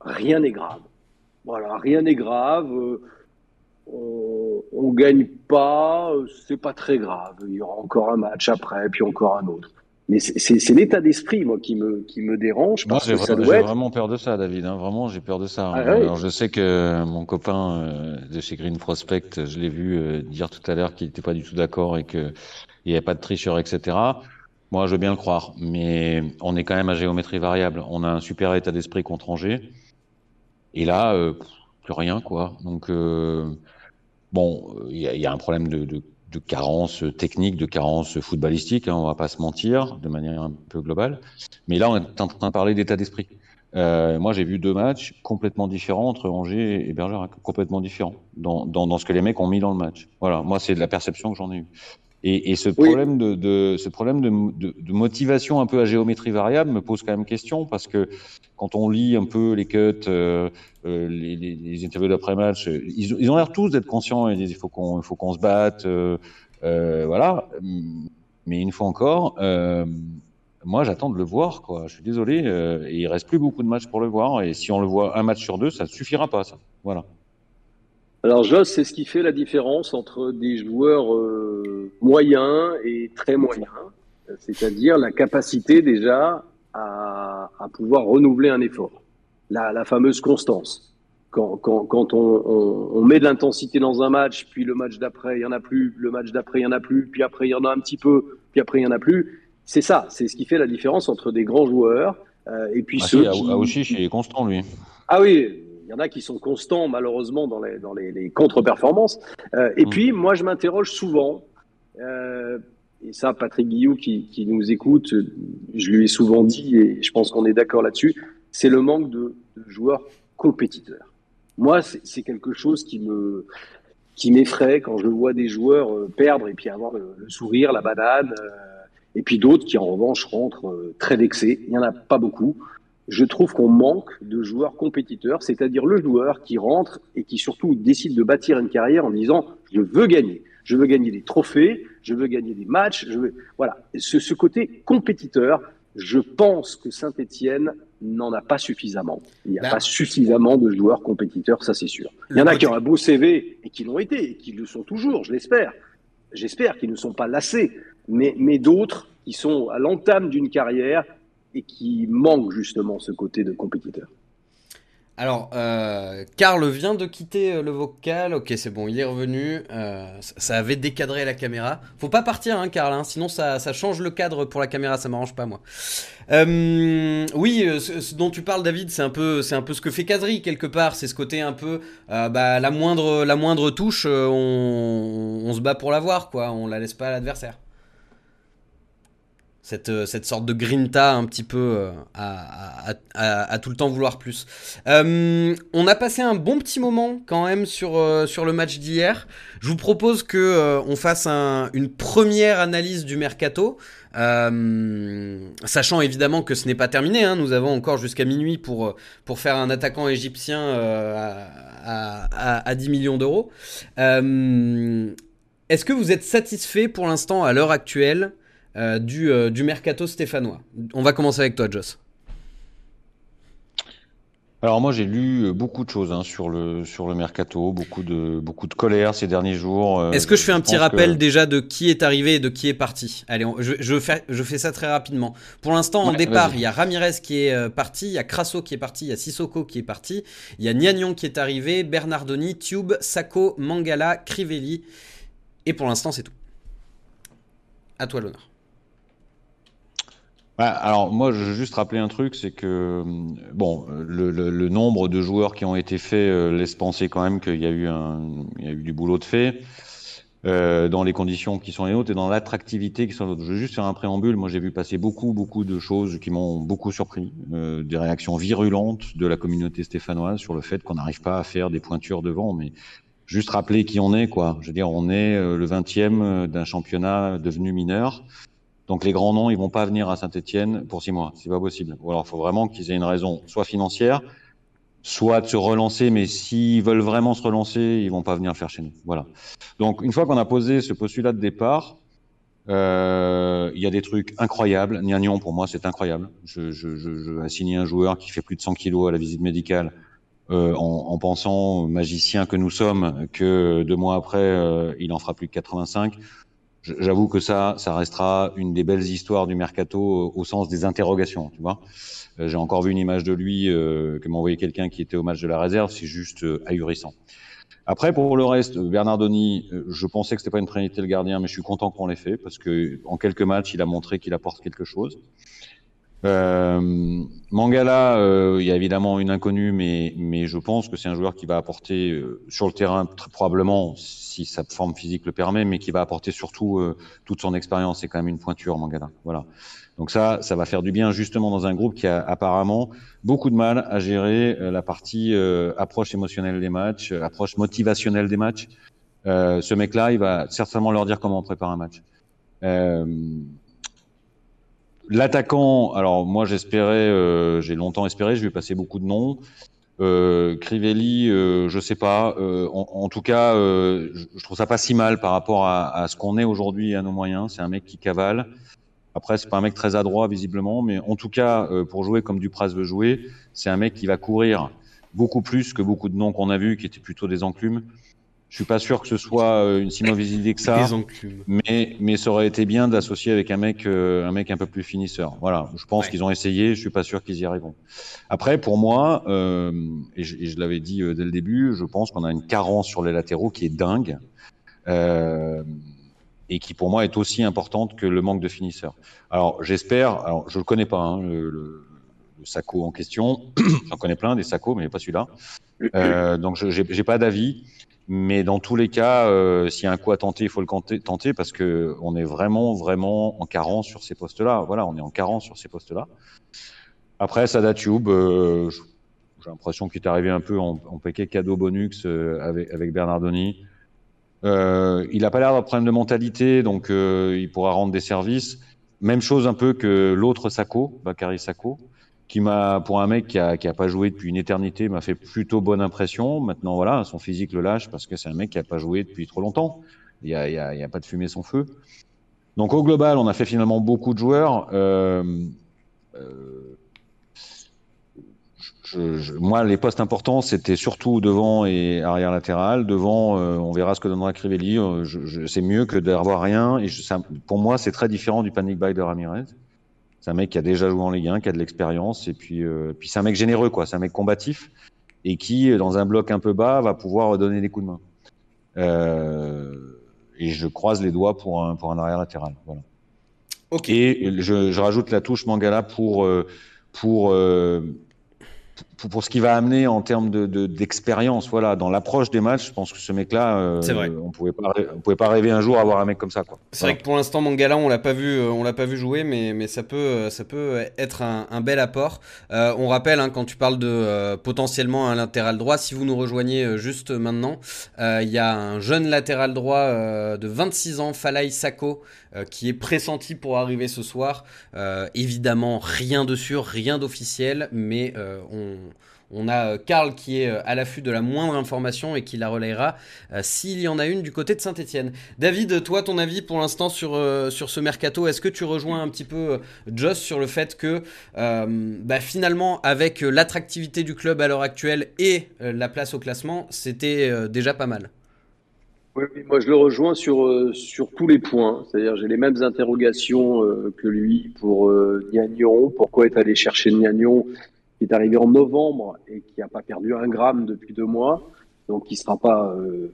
rien n'est grave. Voilà, rien n'est grave. Euh, on, on gagne pas, c'est pas très grave. Il y aura encore un match après, puis encore un autre. Mais c'est l'état d'esprit, moi, qui me, qui me dérange. Moi, j'ai vraiment peur de ça, David. Hein. Vraiment, j'ai peur de ça. Ah, Alors, je sais que mon copain euh, de chez Green Prospect, je l'ai vu euh, dire tout à l'heure qu'il n'était pas du tout d'accord et qu'il n'y avait pas de tricheur, etc. Moi, je veux bien le croire. Mais on est quand même à géométrie variable. On a un super état d'esprit contre Angers. Et là, euh, plus rien, quoi. Donc, bon, il y, y, a un problème de, de de carence technique, de carence footballistique, hein, on va pas se mentir, de manière un peu globale. Mais là, on est en train de parler d'état d'esprit. Euh, moi, j'ai vu deux matchs complètement différents entre Angers et Bergerac, complètement différents dans, dans, dans, ce que les mecs ont mis dans le match. Voilà, moi, c'est de la perception que j'en ai eue. Et, et ce oui. problème, de, de, ce problème de, de, de, motivation un peu à géométrie variable me pose quand même question parce que quand on lit un peu les cuts, euh, euh, les, les, les, interviews d'après-match, ils, ils, ont l'air tous d'être conscients. Ils disent il faut qu'on se batte, euh, euh, voilà. Mais une fois encore, euh, moi j'attends de le voir. Quoi. Je suis désolé, euh, il reste plus beaucoup de matchs pour le voir. Et si on le voit un match sur deux, ça ne suffira pas. Ça. Voilà. Alors Joss, c'est ce qui fait la différence entre des joueurs euh, moyens et très moyens, c'est-à-dire la capacité déjà à, à, pouvoir renouveler un effort, la, la fameuse constance. Quand, quand, quand on, on, on, met de l'intensité dans un match, puis le match d'après il y en a plus, le match d'après il y en a plus, puis après il y en a un petit peu, puis après il y en a plus, c'est ça, c'est ce qui fait la différence entre des grands joueurs euh, et puis ah ceux si, qui... Aouchiche, il est constant lui. Ah oui, il y en a qui sont constants, malheureusement, dans les, dans les, les contre-performances. Euh, et mmh. puis, moi, je m'interroge souvent, euh, et ça, Patrick Guillou, qui, qui, nous écoute, je lui ai souvent dit, et je pense qu'on est d'accord là-dessus, c'est le manque de, de, joueurs compétiteurs. Moi, c'est quelque chose qui me qui m'effraie quand je vois des joueurs euh, perdre et puis avoir le, le sourire, la banane, euh, et puis d'autres qui, en revanche, rentrent très vexés. Il n'y en a pas beaucoup je trouve qu'on manque de joueurs compétiteurs, c'est-à-dire le joueur qui rentre et qui surtout décide de bâtir une carrière en disant je veux gagner, je veux gagner des trophées, je veux gagner des matchs, je veux voilà ce, ce côté compétiteur. Je pense que Saint-Étienne n'en a pas suffisamment. Il n'y a bah. pas suffisamment de joueurs compétiteurs, ça c'est sûr. Il y en a qui ont un beau CV et qui l'ont été et qui le sont toujours, je l'espère. J'espère qu'ils ne sont pas lassés, mais, mais d'autres qui sont à l'entame d'une carrière et qui manque justement ce côté de compétiteur. Alors, euh, Karl vient de quitter le vocal. Ok, c'est bon, il est revenu. Euh, ça avait décadré la caméra. Faut pas partir, hein, Karl, hein, sinon ça, change le cadre pour la caméra. Ça m'arrange pas, moi. Euh, oui, ce, dont tu parles, David, c'est un peu, c'est un peu ce que fait Kadri quelque part. C'est ce côté un peu, euh, bah, la moindre, la moindre touche, euh, on, on se bat pour l'avoir, quoi. On la laisse pas à l'adversaire cette, euh, cette sorte de grinta un petit peu euh, à, tout le temps vouloir plus. Euh, on a passé un bon petit moment quand même sur, sur le match d'hier. Je vous propose que on fasse un, une première analyse du mercato, sachant évidemment que ce n'est pas terminé. Hein, nous avons encore jusqu'à minuit pour, pour faire un attaquant égyptien à 10 millions d'euros. Est-ce que vous êtes satisfait pour l'instant à l'heure actuelle euh, du, euh, du mercato stéphanois. On va commencer avec toi, Joss. Alors moi j'ai lu beaucoup de choses hein, sur le sur le mercato, beaucoup de beaucoup de colère ces derniers jours. Euh, Est-ce que je fais un petit rappel que... déjà de qui est arrivé et de qui est parti? Allez, on, je, je, fais je fais ça très rapidement. Pour l'instant, en ouais, départ, il y a Ramirez qui est euh, parti, il y a Crasso qui est parti, il y a Sissoko qui est parti, il y a Niagnon qui est arrivé, Bernardoni, Tube, Sacco, Mangala, Crivelli, et pour l'instant c'est tout. À toi l'honneur. Alors moi, je veux juste rappeler un truc, c'est que bon, le, le, le, nombre de joueurs qui ont été faits euh, laisse penser quand même qu'il y a eu un, il y a eu du boulot de fait. euh, dans les conditions qui sont les nôtres et dans l'attractivité qui sont les nôtres. Je veux juste faire un préambule. Moi, j'ai vu passer beaucoup, beaucoup de choses qui m'ont beaucoup surpris. Euh, des réactions virulentes de la communauté stéphanoise sur le fait qu'on n'arrive pas à faire des pointures devant. Mais juste rappeler qui on est, quoi. Je veux dire, on est euh, le 20e d'un championnat devenu mineur. Donc les grands noms, ils vont pas venir à Saint-Etienne pour six mois. C'est pas possible. Ou alors, il faut vraiment qu'ils aient une raison, soit financière, soit de se relancer, mais s'ils veulent vraiment se relancer, ils vont pas venir faire chez nous. Voilà. Donc une fois qu'on a posé ce postulat de départ, euh, il y a des trucs incroyables. Niagnon, pour moi, c'est incroyable. Je, je, je, je signé un joueur qui fait plus de 100 kilos à la visite médicale euh, en, en, pensant, magicien que nous sommes, que deux mois après, euh, il en fera plus de 85. J'avoue que ça, ça restera une des belles histoires du mercato au sens des interrogations, tu vois. Euh, j'ai encore vu une image de lui euh, que m'a envoyé quelqu'un qui était au match de la réserve. C'est juste euh, ahurissant. Après, pour le reste, Bernardoni, je pensais que c'était pas une trinité le gardien, mais je suis content qu'on l'ait fait parce que en quelques matchs, il a montré qu'il apporte quelque chose. Euh, Mangala, euh, il y a évidemment une inconnue, mais, mais je pense que c'est un joueur qui va apporter euh, sur le terrain, très probablement, si sa forme physique le permet, mais qui va apporter surtout toute son expérience. C'est quand même une pointure, Mangala. Voilà. Donc ça, ça va faire du bien justement dans un groupe qui a apparemment beaucoup de mal à gérer la partie approche émotionnelle des matchs, approche motivationnelle des matchs. ce mec-là, il va certainement leur dire comment on prépare un match. L'attaquant, alors moi j'espérais, euh, j'ai longtemps espéré, je vais passer beaucoup de noms. Euh, Crivelli, euh, je sais pas. Euh, en, tout cas, je, trouve ça pas si mal par rapport à, ce qu'on est aujourd'hui à nos moyens. C'est un mec qui cavale. Après, c'est pas un mec très adroit visiblement, mais en tout cas, pour jouer comme Dupras veut jouer, c'est un mec qui va courir beaucoup plus que beaucoup de noms qu'on a vus, qui étaient plutôt des enclumes. Je suis pas sûr que ce soit euh, une si mauvaise idée que ça, mais mais ça aurait été bien d'associer avec un mec euh, un mec un peu plus finisseur. Voilà, je pense ouais. qu'ils ont essayé, je suis pas sûr qu'ils y arriveront. Après, pour moi, euh, et je, je l'avais dit euh, dès le début, je pense qu'on a une carence sur les latéraux qui est dingue. Euh, et qui pour moi est aussi importante que le manque de finisseurs. Alors j'espère, alors je le connais pas, hein, le, le, le Sacco en question, j'en connais plein des Sacco, mais pas celui-là. Euh, donc je j'ai pas d'avis. Mais dans tous les cas, euh, s'il y a un coup à tenter, il faut le tenter parce que on est vraiment, vraiment en carence sur ces postes-là. Voilà, on est en carence sur ces postes-là. Après, Sada Tube, euh, j'ai l'impression qu'il est arrivé un peu en, paquet cadeau bonus euh, avec, Bernardoni. Euh, il n'a pas l'air d'avoir problème de mentalité, donc euh, il pourra rendre des services. Même chose un peu que l'autre Sako, Bakary Sako qui m'a, pour un mec qui a, pas joué depuis une éternité, m'a fait plutôt bonne impression. Maintenant, voilà, son physique le lâche parce que c'est un mec qui a pas joué depuis trop longtemps. Il y a, y a, pas de fumée sans feu. Donc au global, on a fait finalement beaucoup de joueurs. Euh, euh, moi, les postes importants, c'était surtout devant et arrière latéral. Devant, euh, on verra ce que donnera Crivelli. C'est mieux que d'avoir rien. Et pour moi, c'est très différent du panic buy de Ramirez. C'est un mec qui a déjà joué en Ligue 1, qui a de l'expérience, et puis, euh, puis c'est un mec généreux, quoi. C'est un mec combatif et qui, dans un bloc un peu bas, va pouvoir donner des coups de main. Euh, et je croise les doigts pour un, pour un arrière latéral. Voilà. Ok. Et je, je rajoute la touche Mangala pour, euh, pour, euh, pour, pour, ce qu'il va amener en termes d'expérience, de, de, voilà, dans l'approche des matchs, je pense que ce mec-là, euh, on pouvait pas, on pouvait pas rêver un jour avoir un mec comme ça, quoi. C'est voilà. vrai que pour l'instant, Mangala, on l'a pas vu, euh, on l'a pas vu jouer, mais, mais ça peut, ça peut être un, un bel apport. Euh, on rappelle, hein, quand tu parles de euh, potentiellement un latéral droit, si vous nous rejoignez euh, juste maintenant, il y a un jeune latéral droit de 26 ans, Falay Sako, qui est pressenti pour arriver ce soir. évidemment, rien de sûr, rien d'officiel, mais on on a Karl qui est à l'affût de la moindre information et qui la relayera euh, s'il y en a une du côté de Saint-Etienne. David, toi, ton avis pour l'instant sur, euh, ce mercato, est-ce que tu rejoins un petit peu Joss sur le fait que euh, bah, finalement, avec l'attractivité du club à l'heure actuelle et la place au classement, c'était déjà pas mal? Oui, moi je le rejoins sur, sur tous les points. C'est-à-dire j'ai les mêmes interrogations que lui pour Niagnon. Pourquoi est allé chercher Niagnon qui est arrivé en novembre et qui n'a pas perdu un gramme depuis deux mois, donc qui ne sera pas euh,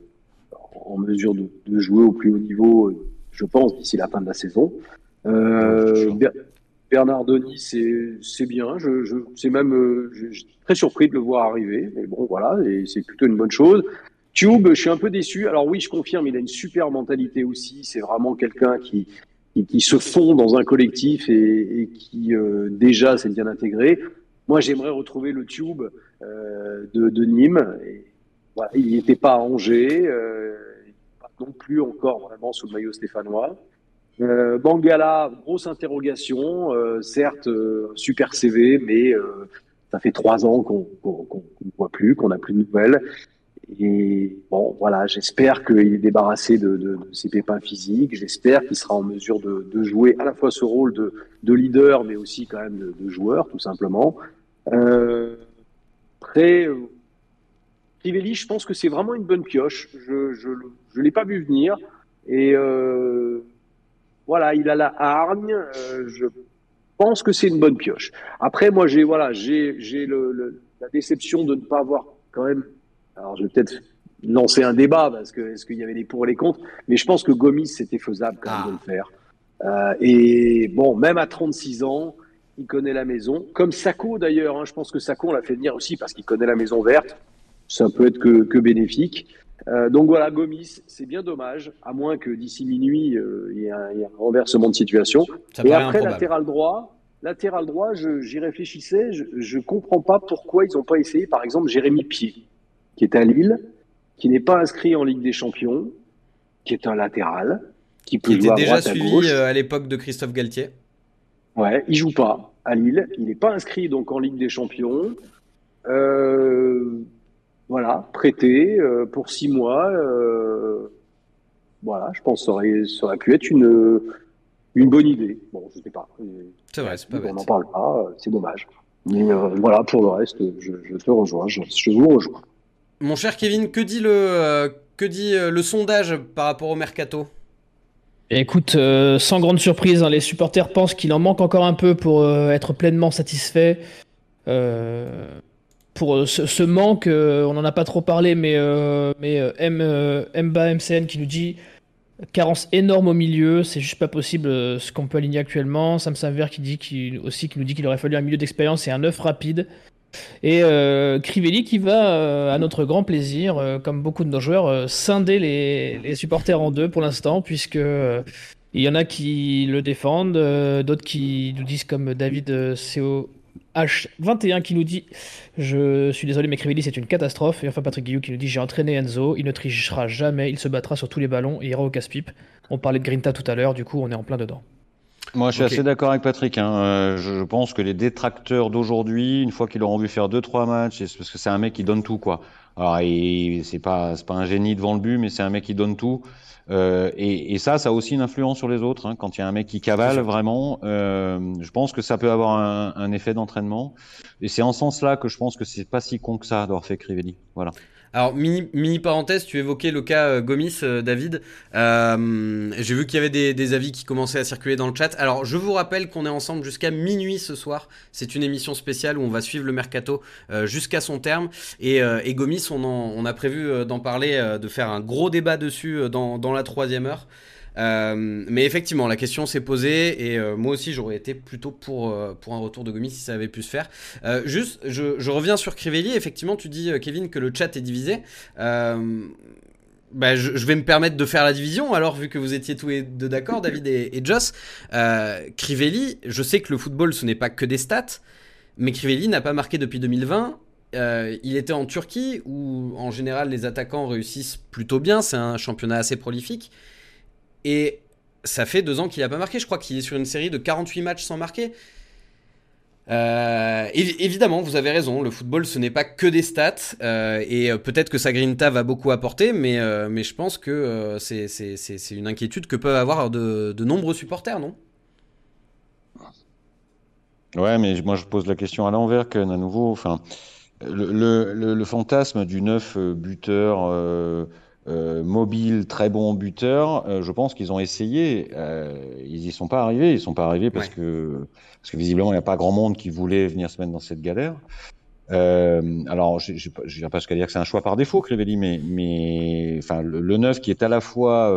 en mesure de, de, jouer au plus haut niveau, je pense, d'ici la fin de la saison. Euh, Bernard Denis, c'est bien. Je, je, même, euh, je, je, suis très surpris de le voir arriver, mais bon, voilà, et c'est plutôt une bonne chose. Tube, je suis un peu déçu. Alors oui, je confirme, il a une super mentalité aussi. C'est vraiment quelqu'un qui, qui, qui, se fond dans un collectif et, et qui euh, déjà s'est bien intégré. Moi, j'aimerais retrouver le Tube euh, de, Nîmes. Et, voilà, il n'était pas à Angers, euh, pas non plus encore vraiment sous le maillot stéphanois. Euh, Bangala, grosse interrogation, euh, certes super CV, mais ça fait trois ans qu'on ne voit plus, qu'on n'a plus de nouvelles. Et bon, voilà, j'espère qu'il est débarrassé de, ses pépins physiques. J'espère qu'il sera en mesure de, jouer à la fois ce rôle de, de leader, mais aussi quand même de joueur, tout simplement. Euh, après, Crivelli, je pense que c'est vraiment une bonne pioche. Je je, je l'ai pas vu venir et euh, voilà, il a la hargne. Euh, je pense que c'est une bonne pioche. Après, moi, j'ai voilà, j'ai j'ai le, le, la déception de ne pas avoir quand même. Alors, je vais peut-être lancer un débat parce que est-ce qu'il y avait des pour et les contre, mais je pense que Gomis c'était faisable quand même ah. de le faire. Euh, et bon, même à 36 ans, il connaît la maison. Comme Sako d'ailleurs, hein, je pense que Sako on l'a fait venir aussi parce qu'il connaît la maison verte. Ça peut être que, que bénéfique. Euh, donc voilà, Gomis, c'est bien dommage, à moins que d'ici minuit, euh, il, y ait un, il, y ait un renversement de situation. Ça Et après, latéral droit, latéral droit, j'y réfléchissais, je ne comprends pas pourquoi ils n'ont pas essayé, par exemple, Jérémy Pied, qui est à Lille, qui n'est pas inscrit en Ligue des Champions, qui est un latéral, qui peut qui jouer était à déjà droite, suivi à euh, à l'époque de Christophe Galtier. Ouais, il joue pas à Lille, il n'est pas inscrit donc en Ligue des Champions. Euh, voilà, prêté euh, pour six mois. Euh, voilà, je pense que ça aurait, ça aurait pu être une, une bonne idée. Bon, je sais pas. C'est vrai, c'est pas. On n'en parle pas, c'est dommage. Mais euh, voilà, pour le reste, je, je te rejoins, je, je, vous rejoins. Mon cher Kevin, que dit le, euh, que dit le sondage par rapport au mercato? Écoute, euh, sans grande surprise, hein, les supporters pensent qu'il en manque encore un peu pour euh, être pleinement satisfait. Euh, pour ce, manque, on n'en a pas trop parlé, mais, mais Mba MCN qui nous dit carence énorme au milieu, c'est juste pas possible ce qu'on peut aligner actuellement. Sam Saver qui dit aussi qui nous dit qu'il aurait fallu un milieu d'expérience et un œuf rapide. Et euh, Crivelli qui va, euh, à notre grand plaisir, euh, comme beaucoup de nos joueurs, scinder les, supporters en deux pour l'instant, puisque il y en a qui le défendent, d'autres qui nous disent comme David COH21 qui nous dit Je suis désolé, mais Crivelli c'est une catastrophe. Et enfin Patrick Guillou qui nous dit J'ai entraîné Enzo, il ne trichera jamais, il se battra sur tous les ballons et ira au casse-pipe. On parlait de Grinta tout à l'heure, du coup on est en plein dedans. Moi, je suis okay. assez d'accord avec Patrick. Hein. Euh, je pense que les détracteurs d'aujourd'hui, une fois qu'ils l'auront vu faire deux trois matchs, c'est parce que c'est un mec qui donne tout, quoi. Alors, c'est pas c'est pas un génie devant le but, mais c'est un mec qui donne tout. Euh, et, et, ça, ça a aussi une influence sur les autres. Hein. Quand il y a un mec qui cavale vraiment, euh, je pense que ça peut avoir un, un effet d'entraînement. Et c'est en ce sens-là que je pense que c'est pas si con que ça d'avoir fait Crivelli. Voilà. Alors, mini, mini, parenthèse, tu évoquais le cas euh, Gomis, euh, David. Euh, J'ai vu qu'il y avait des, des, avis qui commençaient à circuler dans le chat. Alors, je vous rappelle qu'on est ensemble jusqu'à minuit ce soir. C'est une émission spéciale où on va suivre le mercato euh, jusqu'à son terme. Et, et Gomis, on, en, on, a prévu d'en parler, de faire un gros débat dessus dans, dans la troisième heure. Euh, mais effectivement, la question s'est posée et euh, moi aussi j'aurais été plutôt pour, euh, pour un retour de Gomis si ça avait pu se faire. Juste, je, reviens sur Crivelli. Effectivement, tu dis, Kevin, que le chat est divisé. Bah, je, vais me permettre de faire la division alors vu que vous étiez tous les deux d'accord, David et, et Joss. Crivelli, je sais que le football ce n'est pas que des stats, mais Crivelli n'a pas marqué depuis 2020. Euh, il était en Turquie où en général les attaquants réussissent plutôt bien, c'est un championnat assez prolifique. Et ça fait deux ans qu'il n'a pas marqué. Je crois qu'il est sur une série de 48 matchs sans marquer. Euh, évidemment, vous avez raison. Le football, ce n'est pas que des stats. Euh, et peut-être que sa grinta va beaucoup apporter, mais, euh, mais je pense que euh, c'est une inquiétude que peuvent avoir de, de nombreux supporters, non? Ouais, mais moi je pose la question à l'envers, Ken, à nouveau. Enfin, le, le, le, fantasme du neuf buteur euh, mobile, très bon buteur, euh, je pense qu'ils ont essayé. Euh, ils y sont pas arrivés. Ils sont pas arrivés parce ouais. que parce que visiblement il n'y a pas grand monde qui voulait venir se mettre dans cette galère. Euh, alors, je ne pas jusqu'à dire que c'est un choix par défaut, Crivelli, mais, mais enfin, le, le, neuf qui est à la fois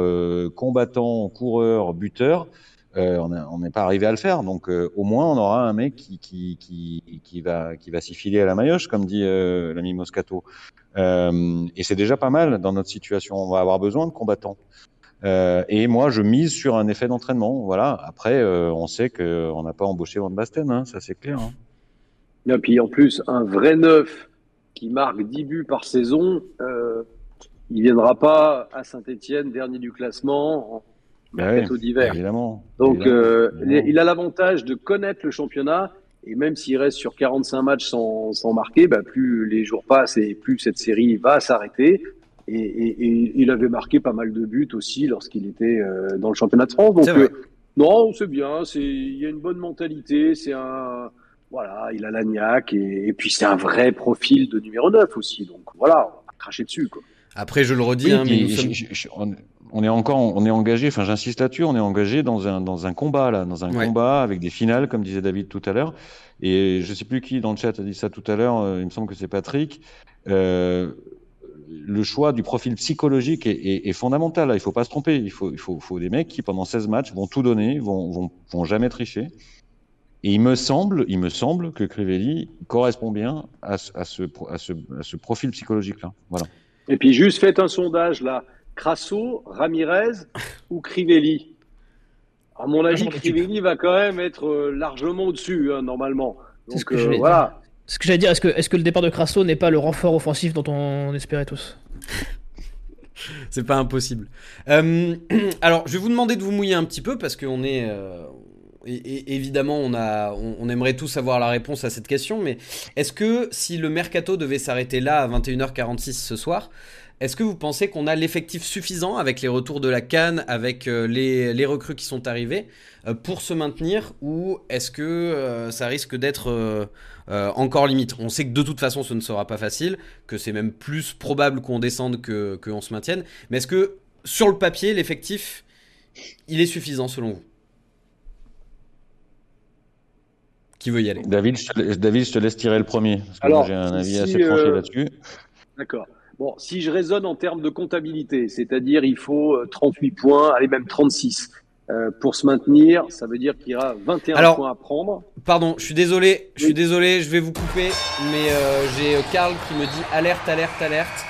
combattant, coureur, buteur, on n'est pas arrivé à le faire. Donc, au moins, on aura un mec qui, qui, qui, qui va, qui va s'y filer à la maillotche, comme dit l'ami Moscato. Euh, et c'est déjà pas mal dans notre situation. On va avoir besoin de combattants. Euh, et moi, je mise sur un effet d'entraînement. Voilà. Après, euh, on sait qu'on n'a pas embauché Van Basten, hein, ça c'est clair. Hein. Et puis en plus, un vrai neuf qui marque 10 buts par saison, il viendra pas à Saint-Etienne, dernier du classement, en Bah mercato d'hiver. Évidemment. Donc Évidemment, évidemment. il a l'avantage de connaître le championnat. Et même s'il reste sur 45 matchs sans, sans marquer, bah, plus les jours passent et plus cette série va s'arrêter. Et, et- et il avait marqué pas mal de buts aussi lorsqu'il était euh, dans le championnat de France. Donc euh, non, c'est bien. C'est il y a une bonne mentalité. C'est un voilà, il a la niaque et, et puis c'est un vrai profil de numéro 9 aussi. Donc voilà, on va cracher dessus quoi. Après, je le redis, Oui, hein, mais puis nous sommes- je- je- je- on, on est encore, on est engagé. Enfin, j'insiste là-dessus. On est engagé dans un dans un combat là, dans un Ouais. combat avec des finales, comme disait David tout à l'heure. Et je sais plus qui dans le chat a dit ça tout à l'heure. euh, Il me semble que c'est Patrick. Euh, le choix du profil psychologique est, est- est fondamental. là. Il faut pas se tromper. Il faut, il faut, faut des mecs qui pendant 16 matchs vont tout donner, vont, vont, vont jamais tricher. Et il me semble, il me semble que Crivelli correspond bien à, ce- à, ce, à, ce, à ce profil psychologique-là. Voilà. Et puis juste faites un sondage là. Crasso, Ramirez ou Crivelli? À mon avis, occupe. Crivelli va quand même être euh, largement au-dessus, hein, normalement. C'est ce que euh, j'allais voilà. Ce que j'allais dire, est-ce que, le départ de Crasso n'est pas le renfort offensif dont on espérait tous? C'est pas impossible. Euh, alors, je vais vous demander de vous mouiller un petit peu parce qu'on est. euh, et- et- évidemment, on, a, on, on aimerait tous avoir la réponse à cette question, mais est-ce que si le mercato devait s'arrêter là à 21h46 ce soir, est-ce que vous pensez qu'on a l'effectif suffisant avec les retours de la Cannes, avec euh, les, les recrues qui sont arrivées, euh, pour se maintenir ou est-ce que euh, ça risque d'être euh, euh, encore limite? On sait que de toute façon ce ne sera pas facile, que c'est même plus probable qu'on descende que qu'on se maintienne, mais est-ce que sur le papier l'effectif il est suffisant selon vous? Qui veut y aller? David, je te, laisse- David, je te laisse tirer le premier. Parce que Alors, j'ai un avis si, assez tranché euh, là-dessus. D'accord. Bon, si je raisonne en termes de comptabilité, c'est-à-dire il faut euh, 38 points, allez même 36 euh, pour se maintenir, ça veut dire qu'il y aura 21 Alors- points à prendre. Pardon, je suis désolé, je suis désolé, je vais vous couper, mais euh, j'ai euh, Karl qui me dit alerte, alerte, alerte.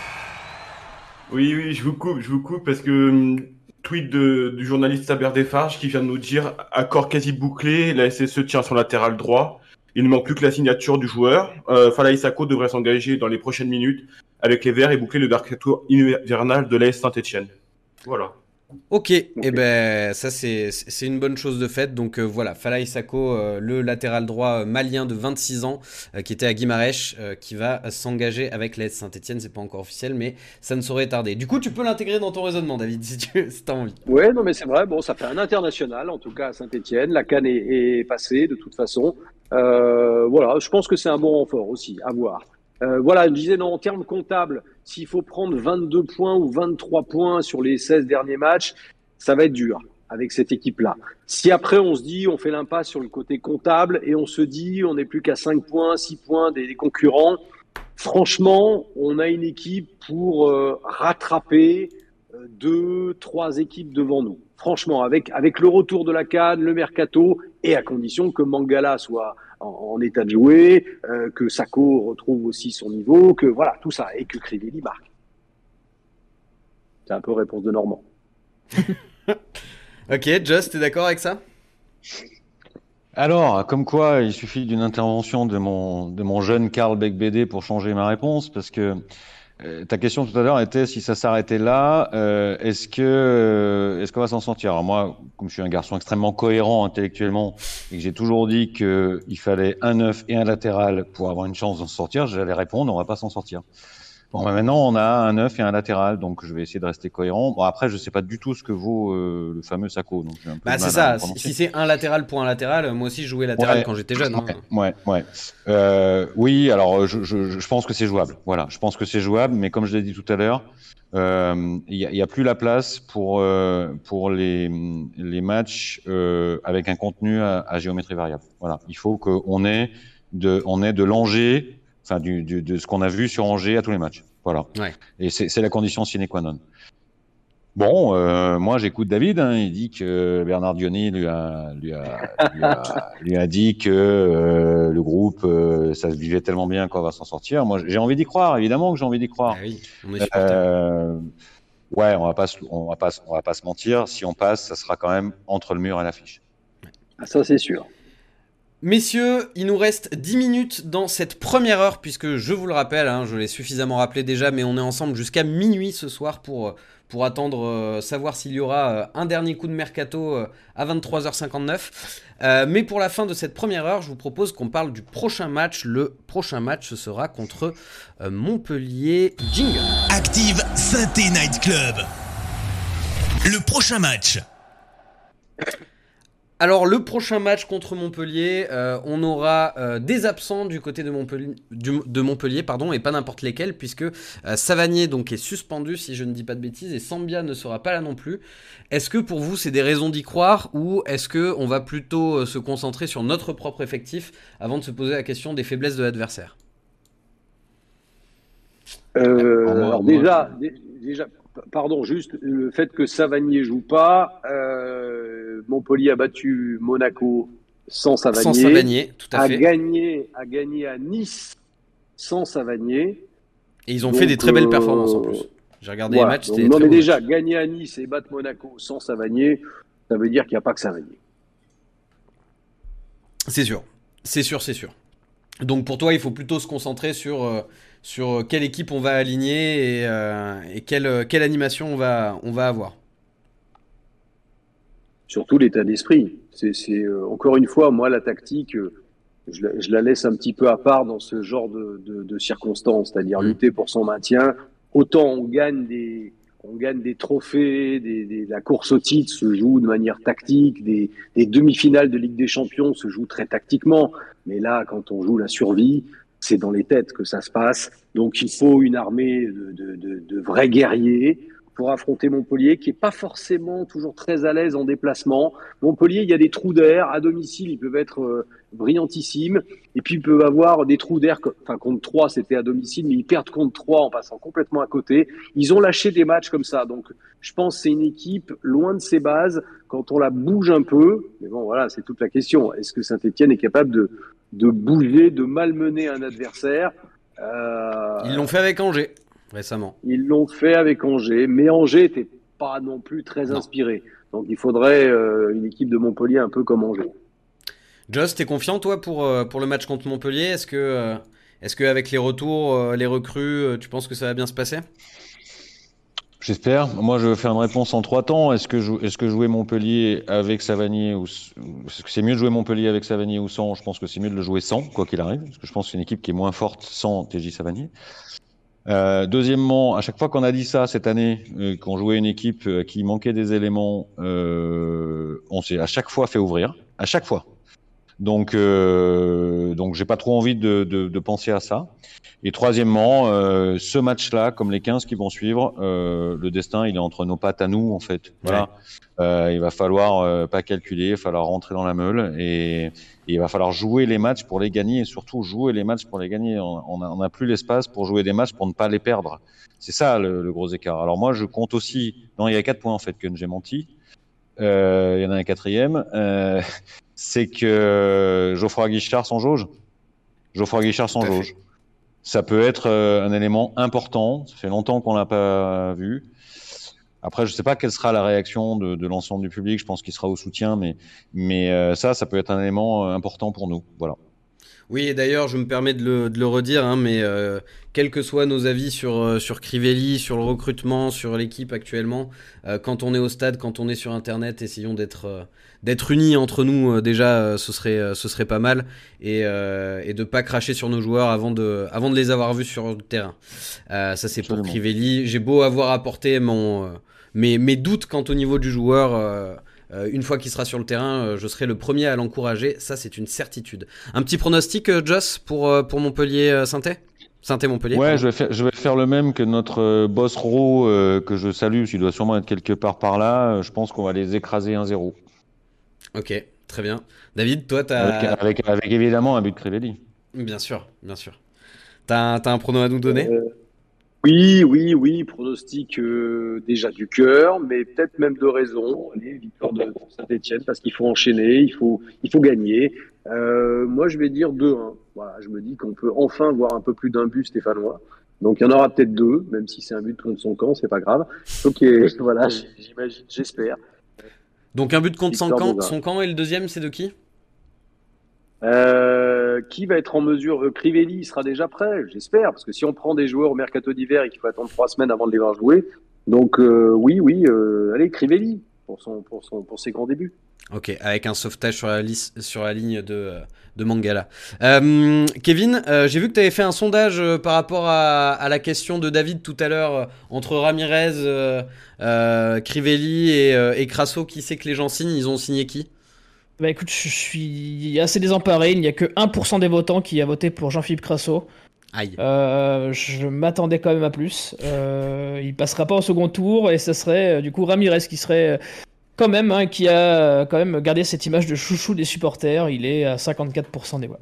Oui, oui, je vous coupe, je vous coupe parce que hum, tweet de, du journaliste Saber Desfarges qui vient de nous dire accord quasi bouclé, la SSE tient son latéral droit. Il ne manque plus que la signature du joueur. Euh, Falaï Sako devrait s'engager dans les prochaines minutes avec les Verts et boucler le mercato hivernal de l'AS Saint-Etienne. Voilà. Ok, et ben ça c'est c'est une bonne chose de fait. Donc euh, voilà, Falaï Sako, euh, le latéral droit euh, malien de 26 ans, euh, qui était à Guimarães, euh, qui va s'engager avec l'AS Saint-Etienne. C'est pas encore officiel, mais ça ne saurait tarder. Du coup, tu peux l'intégrer dans ton raisonnement, David, si tu si as envie. Ouais, non, mais c'est vrai. Bon, ça fait un international, en tout cas à Saint-Etienne. La canne est, est passée de toute façon. Euh, voilà, je pense que c'est un bon renfort aussi, à voir. Euh, voilà, je disais, non, en termes comptables, s'il faut prendre 22 points ou 23 points sur les 16 derniers matchs, ça va être dur avec cette équipe-là. Si après on se dit, on fait l'impasse sur le côté comptable et on se dit, on n'est plus qu'à 5 points, 6 points des, concurrents, franchement, on a une équipe pour euh, rattraper euh, deux, trois équipes devant nous. Franchement, avec, avec le retour de la Cannes, le mercato, et à condition que Mangala soit en, en état de jouer, euh, que Sako retrouve aussi son niveau, que voilà, tout ça, et que Crivelli marque. C'est un peu réponse de Normand. Ok, Just, t'es d'accord avec ça? Alors, comme quoi, il suffit d'une intervention de mon, de mon jeune Karl Beck-BD pour changer ma réponse, parce que euh, ta question tout à l'heure était si ça s'arrêtait là, euh, est-ce que euh, est-ce qu'on va s'en sortir? Alors moi, comme je suis un garçon extrêmement cohérent intellectuellement et que j'ai toujours dit qu'il fallait un neuf et un latéral pour avoir une chance d'en sortir, j'allais répondre on va pas s'en sortir. Bon, bah, maintenant on a un neuf et un latéral, donc je vais essayer de rester cohérent. Bon, après, je sais pas du tout ce que vaut euh, le fameux Sako, donc Bah c'est ça, si, c'est un latéral pour un latéral, euh, moi aussi je jouais latéral Ouais. quand j'étais jeune. hein. Ouais, ouais. Euh, oui, alors je, je, je pense que c'est jouable. Voilà, je pense que c'est jouable, mais comme je l'ai dit tout à l'heure, euh, il n'y a, a plus la place pour euh, pour les les matchs euh, avec un contenu à, à géométrie variable. Voilà, il faut qu'on ait de on ait de l'Angers, enfin du, du- de ce qu'on a vu sur Angers à tous les matchs. Voilà. Ouais. Et c'est la condition sine qua non. Bon, euh, moi j'écoute David. Hein, il dit que Bernard Diony lui a, lui a, lui a, lui a dit que euh, le groupe, euh, ça se vivait tellement bien qu'on va s'en sortir. Moi, j'ai envie d'y croire. Évidemment que j'ai envie d'y croire. Ah oui, on est. Euh, ouais, on va pas, se- on va pas, se- on va pas se mentir. Si on passe, ça sera quand même entre le mur et l'affiche. Ah, Ça, c'est sûr. Messieurs, il nous reste 10 minutes dans cette première heure, puisque je vous le rappelle, hein, je l'ai suffisamment rappelé déjà, mais on est ensemble jusqu'à minuit ce soir pour, euh, attendre, euh, savoir s'il y aura euh, un dernier coup de mercato à 23h59. Euh, mais pour la fin de cette première heure, je vous propose qu'on parle du prochain match. Le prochain match, ce sera contre Montpellier Jingle. Active Synthé Night Club. Le prochain match. Alors le prochain match contre Montpellier, euh, on aura euh, des absents du côté de Montpellier, du- de Montpellier pardon, et pas n'importe lesquels, puisque euh, Savanier donc est suspendu si je ne dis pas de bêtises, et Sambia ne sera pas là non plus. Est-ce que pour vous c'est des raisons d'y croire, ou est-ce que on va plutôt euh, se concentrer sur notre propre effectif avant de se poser la question des faiblesses de l'adversaire? Euh, Moi, alors moi, déjà, dé- déjà, pardon, juste le fait que Savanier joue pas. Euh, Montpellier a battu Monaco sans Savanier. Sans Savanier, tout à a fait. gagné, a gagné à Nice sans Savanier. Et ils ont Donc, fait des très belles euh, performances en plus. J'ai regardé Voilà. les matchs, Donc, non, mais déjà, match. gagner à Nice et battre Monaco sans Savanier, ça veut dire qu'il n'y a pas que Savanier. C'est sûr, c'est sûr, c'est sûr. Donc pour toi, il faut plutôt se concentrer sur, euh, sur quelle équipe on va aligner et, euh, et quelle, euh, quelle animation on va, on va avoir. Surtout l'état d'esprit. C'est, c'est, euh, encore une fois, moi, la tactique, euh, je, la- je la laisse un petit peu à part dans ce genre de, de, de circonstances, c'est-à-dire Mm. lutter pour son maintien. Autant on gagne des, on gagne des trophées, des, des- la course au titre se joue de manière tactique, des, des demi-finales de Ligue des Champions se jouent très tactiquement. Mais là, quand on joue la survie, c'est dans les têtes que ça se passe. Donc il faut une armée de, de, de, de vrais guerriers pour affronter Montpellier, qui est pas forcément toujours très à l'aise en déplacement. Montpellier, il y a des trous d'air. À domicile, ils peuvent être euh, brillantissimes. Et puis, ils peuvent avoir des trous d'air. Enfin, contre 3, c'était à domicile, mais ils perdent contre 3 en passant complètement à côté. Ils ont lâché des matchs comme ça. Donc, je pense que c'est une équipe loin de ses bases. Quand on la bouge un peu, mais bon, voilà, c'est toute la question. Est-ce que Saint-Etienne est capable de, de bouger, de malmener un adversaire? Euh, Ils l'ont fait avec Angers récemment. ils l'ont fait avec Angers, mais Angers n'était pas non plus très Non. inspiré. Donc il faudrait euh, une équipe de Montpellier un peu comme Angers. Joss, t'es confiant toi pour, euh, pour le match contre Montpellier? Est-ce que, euh, est-ce que avec les retours, euh, les recrues, tu penses que ça va bien se passer? J'espère. Moi, je vais faire une réponse en trois temps. Est-ce que, jou- est-ce que jouer Montpellier avec Savanier ou est-ce que c'est mieux de jouer Montpellier avec Savanier ou sans? Je pense que c'est mieux de le jouer sans, quoi qu'il arrive, parce que je pense que c'est une équipe qui est moins forte sans TJ Savanier. Euh, deuxièmement, à chaque fois qu'on a dit ça cette année, euh, qu'on jouait une équipe euh, qui manquait des éléments, on s'est à chaque fois fait ouvrir, à chaque fois. Donc, euh, donc j'ai pas trop envie de, de, de penser à ça. Et troisièmement, euh, ce match-là, comme les 15 qui vont suivre, euh, le destin, il est entre nos pattes à nous, en fait. Voilà. Euh, il va falloir euh, pas calculer, il va falloir rentrer dans la meule et, et il va falloir jouer les matchs pour les gagner et surtout jouer les matchs pour les gagner. On on a- on n'a plus l'espace pour jouer des matchs pour ne pas les perdre. C'est ça le, le gros écart. Alors moi, je compte aussi. Non, il y a quatre points en fait que j'ai menti. Euh, il y en a un quatrième. Euh, c'est que Geoffroy Guichard sans jauge. Geoffroy Guichard fait. jauge. Ça peut être euh, un élément important. Ça fait longtemps qu'on l'a pas vu. Après, je sais pas quelle sera la réaction de, de l'ensemble du public. Je pense qu'il sera au soutien, mais mais euh, ça, ça peut être un élément euh, important pour nous. Voilà. Oui, et d'ailleurs, je me permets de le, de le redire, hein, mais euh, quels que soient nos avis sur, euh, sur Crivelli, sur le recrutement, sur l'équipe actuellement, euh, quand on est au stade, quand on est sur Internet, essayons d'être euh, d'être unis entre nous. déjà, ce, serait, ce serait pas mal. Et, et de pas cracher sur nos joueurs avant de, avant de les avoir vus sur le terrain. Ça, c'est pour. Crivelli. J'ai beau avoir apporté mon, mes, mes doutes quant au niveau du joueur. Euh, une fois qu'il sera sur le terrain, euh, je serai le premier à l'encourager. Ça, c'est une certitude. Un petit pronostic, euh, Joss, pour, euh, pour Montpellier-Sainté Sainté-Montpellier Ouais, je vais faire, je vais faire le même que notre euh, boss Ro, euh, que je salue, s'il doit sûrement être quelque part par là. Euh, je pense qu'on va les écraser 1-0. Ok, très bien. David, toi, t'as. Avec, avec, avec évidemment un but de Crivelli. Bien sûr, bien sûr. T'as un, t'as un prono à nous donner? Euh, Oui, oui, oui, pronostic euh, déjà du cœur, mais peut-être même de raison. Allez, victoire de Saint-Etienne parce qu'il faut enchaîner, il faut, il faut gagner. Euh, moi, je vais dire 2-1. Voilà, je me dis qu'on peut enfin voir un peu plus d'un but stéphanois. Donc il y en aura peut-être deux, même si c'est un but contre son camp, c'est pas grave. Ok, voilà, j'imagine, j'espère. Donc un but contre son camp, son camp et le deuxième, c'est de qui? Euh, qui va être en mesure Crivelli il sera déjà prêt, j'espère, parce que si on prend des joueurs au mercato d'hiver et qu'il faut attendre trois semaines avant de les voir jouer, donc euh, oui, oui, euh, allez Crivelli pour ses grands débuts. Ok, avec un sauvetage sur la, sur la ligne de, Mangala. Euh, Kevin, euh, j'ai vu que tu avais fait un sondage euh, par rapport à, la question de David tout à l'heure entre Ramirez, Crivelli et, et Crasso. Qui sait que les gens signent? Ils ont signé qui? Bah écoute, je suis assez désemparé. Il n'y a que 1% des votants qui a voté pour Jean-Philippe Crasso. Aïe. je m'attendais quand même à plus. Euh, il passera pas au second tour et ce serait du coup Ramirez qui serait quand même, hein, qui a quand même gardé cette image de chouchou des supporters. Il est à 54% des voix.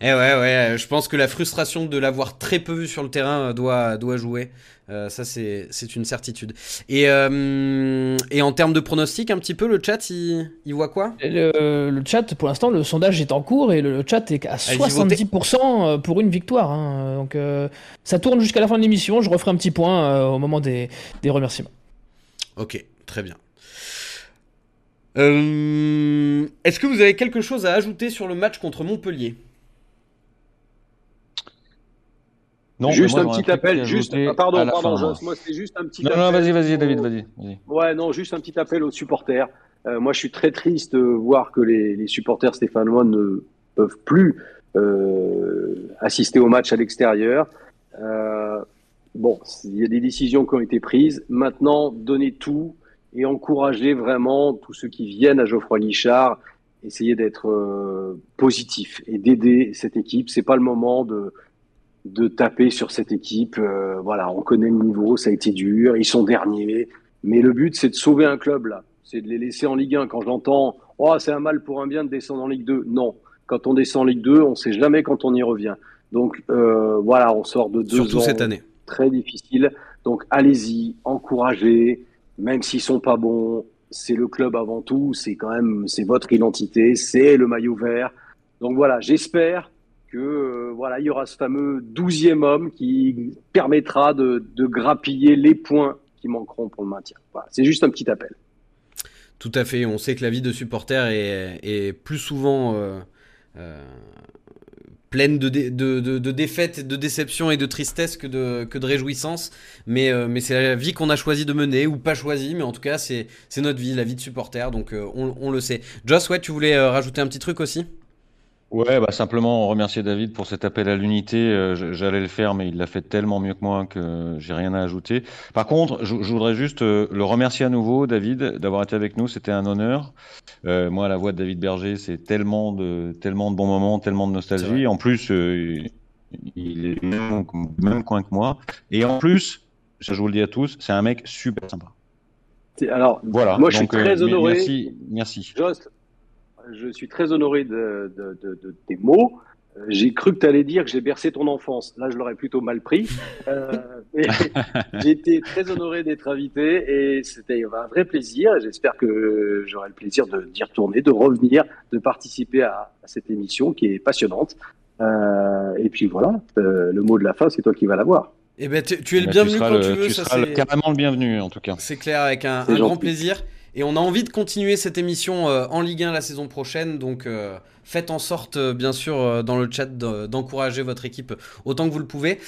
Eh ouais, ouais, je pense que la frustration de l'avoir très peu vu sur le terrain doit, doit jouer. Euh, ça, c'est une certitude. Et, euh, et en termes de pronostic, un petit peu, le chat, il, il voit quoi? Le, le, chat, pour l'instant, le sondage est en cours et le, chat est à 70% pour une victoire. Hein. Donc, euh, ça tourne jusqu'à la fin de l'émission. Je referai un petit point au moment des, des remerciements. Ok, très bien. Euh, Est-ce que vous avez quelque chose à ajouter sur le match contre Montpellier? Non, juste un petit appel, juste, ah, pardon, moi c'est juste un petit non, appel. Non, vas-y, vas-y, David, vas-y. ouais, non, juste un petit appel aux supporters. Euh, moi, je suis très triste de voir que les, les supporters stéphanois ne peuvent plus euh, assister au match à l'extérieur. Euh, bon, il y a des décisions qui ont été prises. Maintenant, donnez tout et encourager vraiment tous ceux qui viennent à Geoffroy Guichard, essayer d'être euh, positif et d'aider cette équipe. C'est pas le moment de de taper sur cette équipe. Euh, voilà, on connaît le niveau, ça a été dur, ils sont derniers, mais le but c'est de sauver un club là, c'est de les laisser en Ligue 1. Quand j'entends oh c'est un mal pour un bien de descendre en Ligue 2, non. Quand on descend en Ligue 2, on sait jamais quand on y revient. Donc euh, voilà, on sort de deux Surtout ans cette année. très difficiles. Donc allez-y, encouragez même s'ils sont pas bons, c'est le club avant tout, c'est quand même c'est votre identité, c'est le maillot vert. Donc voilà, j'espère que euh, voilà, il y aura ce fameux douzième homme qui permettra de, grappiller les points qui manqueront pour le maintien. Voilà, c'est juste un petit appel. Tout à fait. On sait que la vie de supporter est, plus souvent euh, euh, pleine de, de, défaites, de déceptions et de tristesse que de, que de réjouissance. Mais, mais c'est la vie qu'on a choisi de mener ou pas choisi. Mais en tout cas, c'est notre vie, la vie de supporter. Donc on, le sait. Joss, tu voulais rajouter un petit truc aussi? Ouais, bah simplement remercier David pour cet appel à l'unité. Euh, J'allais le faire, mais il l'a fait tellement mieux que moi que j'ai rien à ajouter. Par contre, je, je voudrais juste euh, le remercier à nouveau, David, d'avoir été avec nous. C'était un honneur. Euh, moi, la voix de David Berger, c'est tellement de tellement de bons moments, tellement de nostalgie. En plus, euh, il est même, même coin que moi. Et en plus, je vous le dis à tous, c'est un mec super sympa. Alors, voilà. Moi, je suis très euh, honoré. Merci, merci. Jost, je suis très honoré de, de, de, de tes mots. Euh, J'ai cru que tu allais dire que j'ai bercé ton enfance. Là, je l'aurais plutôt mal pris. Euh, j'ai été très honoré d'être invité et c'était un vrai plaisir. J'espère que j'aurai le plaisir d'y retourner, de revenir, de participer à, à, cette émission qui est passionnante. Euh, et puis voilà, euh, le mot de la fin, c'est toi qui vas l'avoir. Eh ben, tu, tu es le bienvenu quand le, tu veux. Tu ça, seras carrément le bienvenu, en tout cas. C'est clair, avec un, un grand plaisir. Et on a envie de continuer cette émission euh, en Ligue 1 la saison prochaine. Donc euh, faites en sorte, euh, bien sûr, dans le chat d'encourager votre équipe autant que vous le pouvez.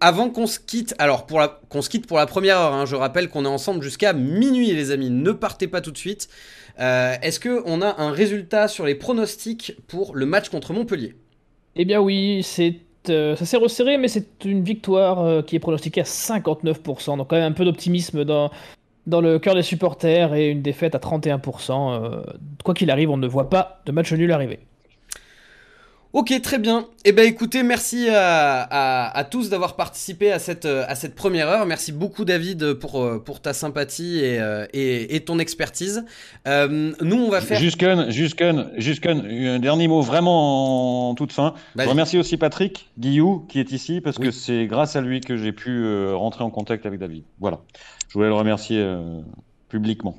Avant qu'on se quitte, alors pour qu'on se quitte pour la première heure, hein, je rappelle qu'on est ensemble jusqu'à minuit, les amis. Ne partez pas tout de suite. Est-ce qu'on a un résultat sur les pronostics pour le match contre Montpellier? Eh bien oui, ça s'est resserré, mais c'est une victoire qui est pronostiquée à 59%. Donc quand même un peu d'optimisme dans, dans le cœur des supporters et une défaite à 31%. Euh, quoi qu'il arrive, on ne voit pas de match nul arriver. Ok, très bien. Eh ben, écoutez, merci à, tous d'avoir participé à cette, à cette première heure. Merci beaucoup, David, pour, pour ta sympathie et, et, ton expertise. Euh, nous, on va faire. Jusqu'un, jusqu'un, jusqu'un, un dernier mot vraiment en toute fin. Je remercie aussi Patrick Guillou qui est ici parce que c'est grâce à lui que j'ai pu euh, rentrer en contact avec David. Voilà. Je voulais le remercier euh, publiquement.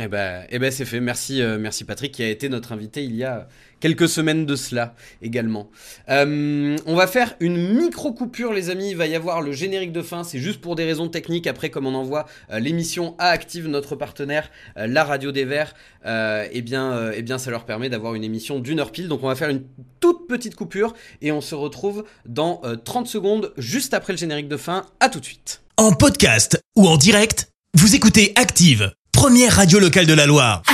Eh ben, eh ben c'est fait. Merci, merci Patrick qui a été notre invité il y a quelques semaines de cela également. Euh, on va faire une micro coupure les amis, il va y avoir le générique de fin, c'est juste pour des raisons techniques, après comme on envoie euh, l'émission à Active, notre partenaire, euh, la radio des Verts, eh, bien, eh bien ça leur permet d'avoir une émission d'une heure pile, donc on va faire une toute petite coupure et on se retrouve dans 30 secondes juste après le générique de fin, à tout de suite. En podcast ou en direct, vous écoutez Active, première radio locale de la Loire.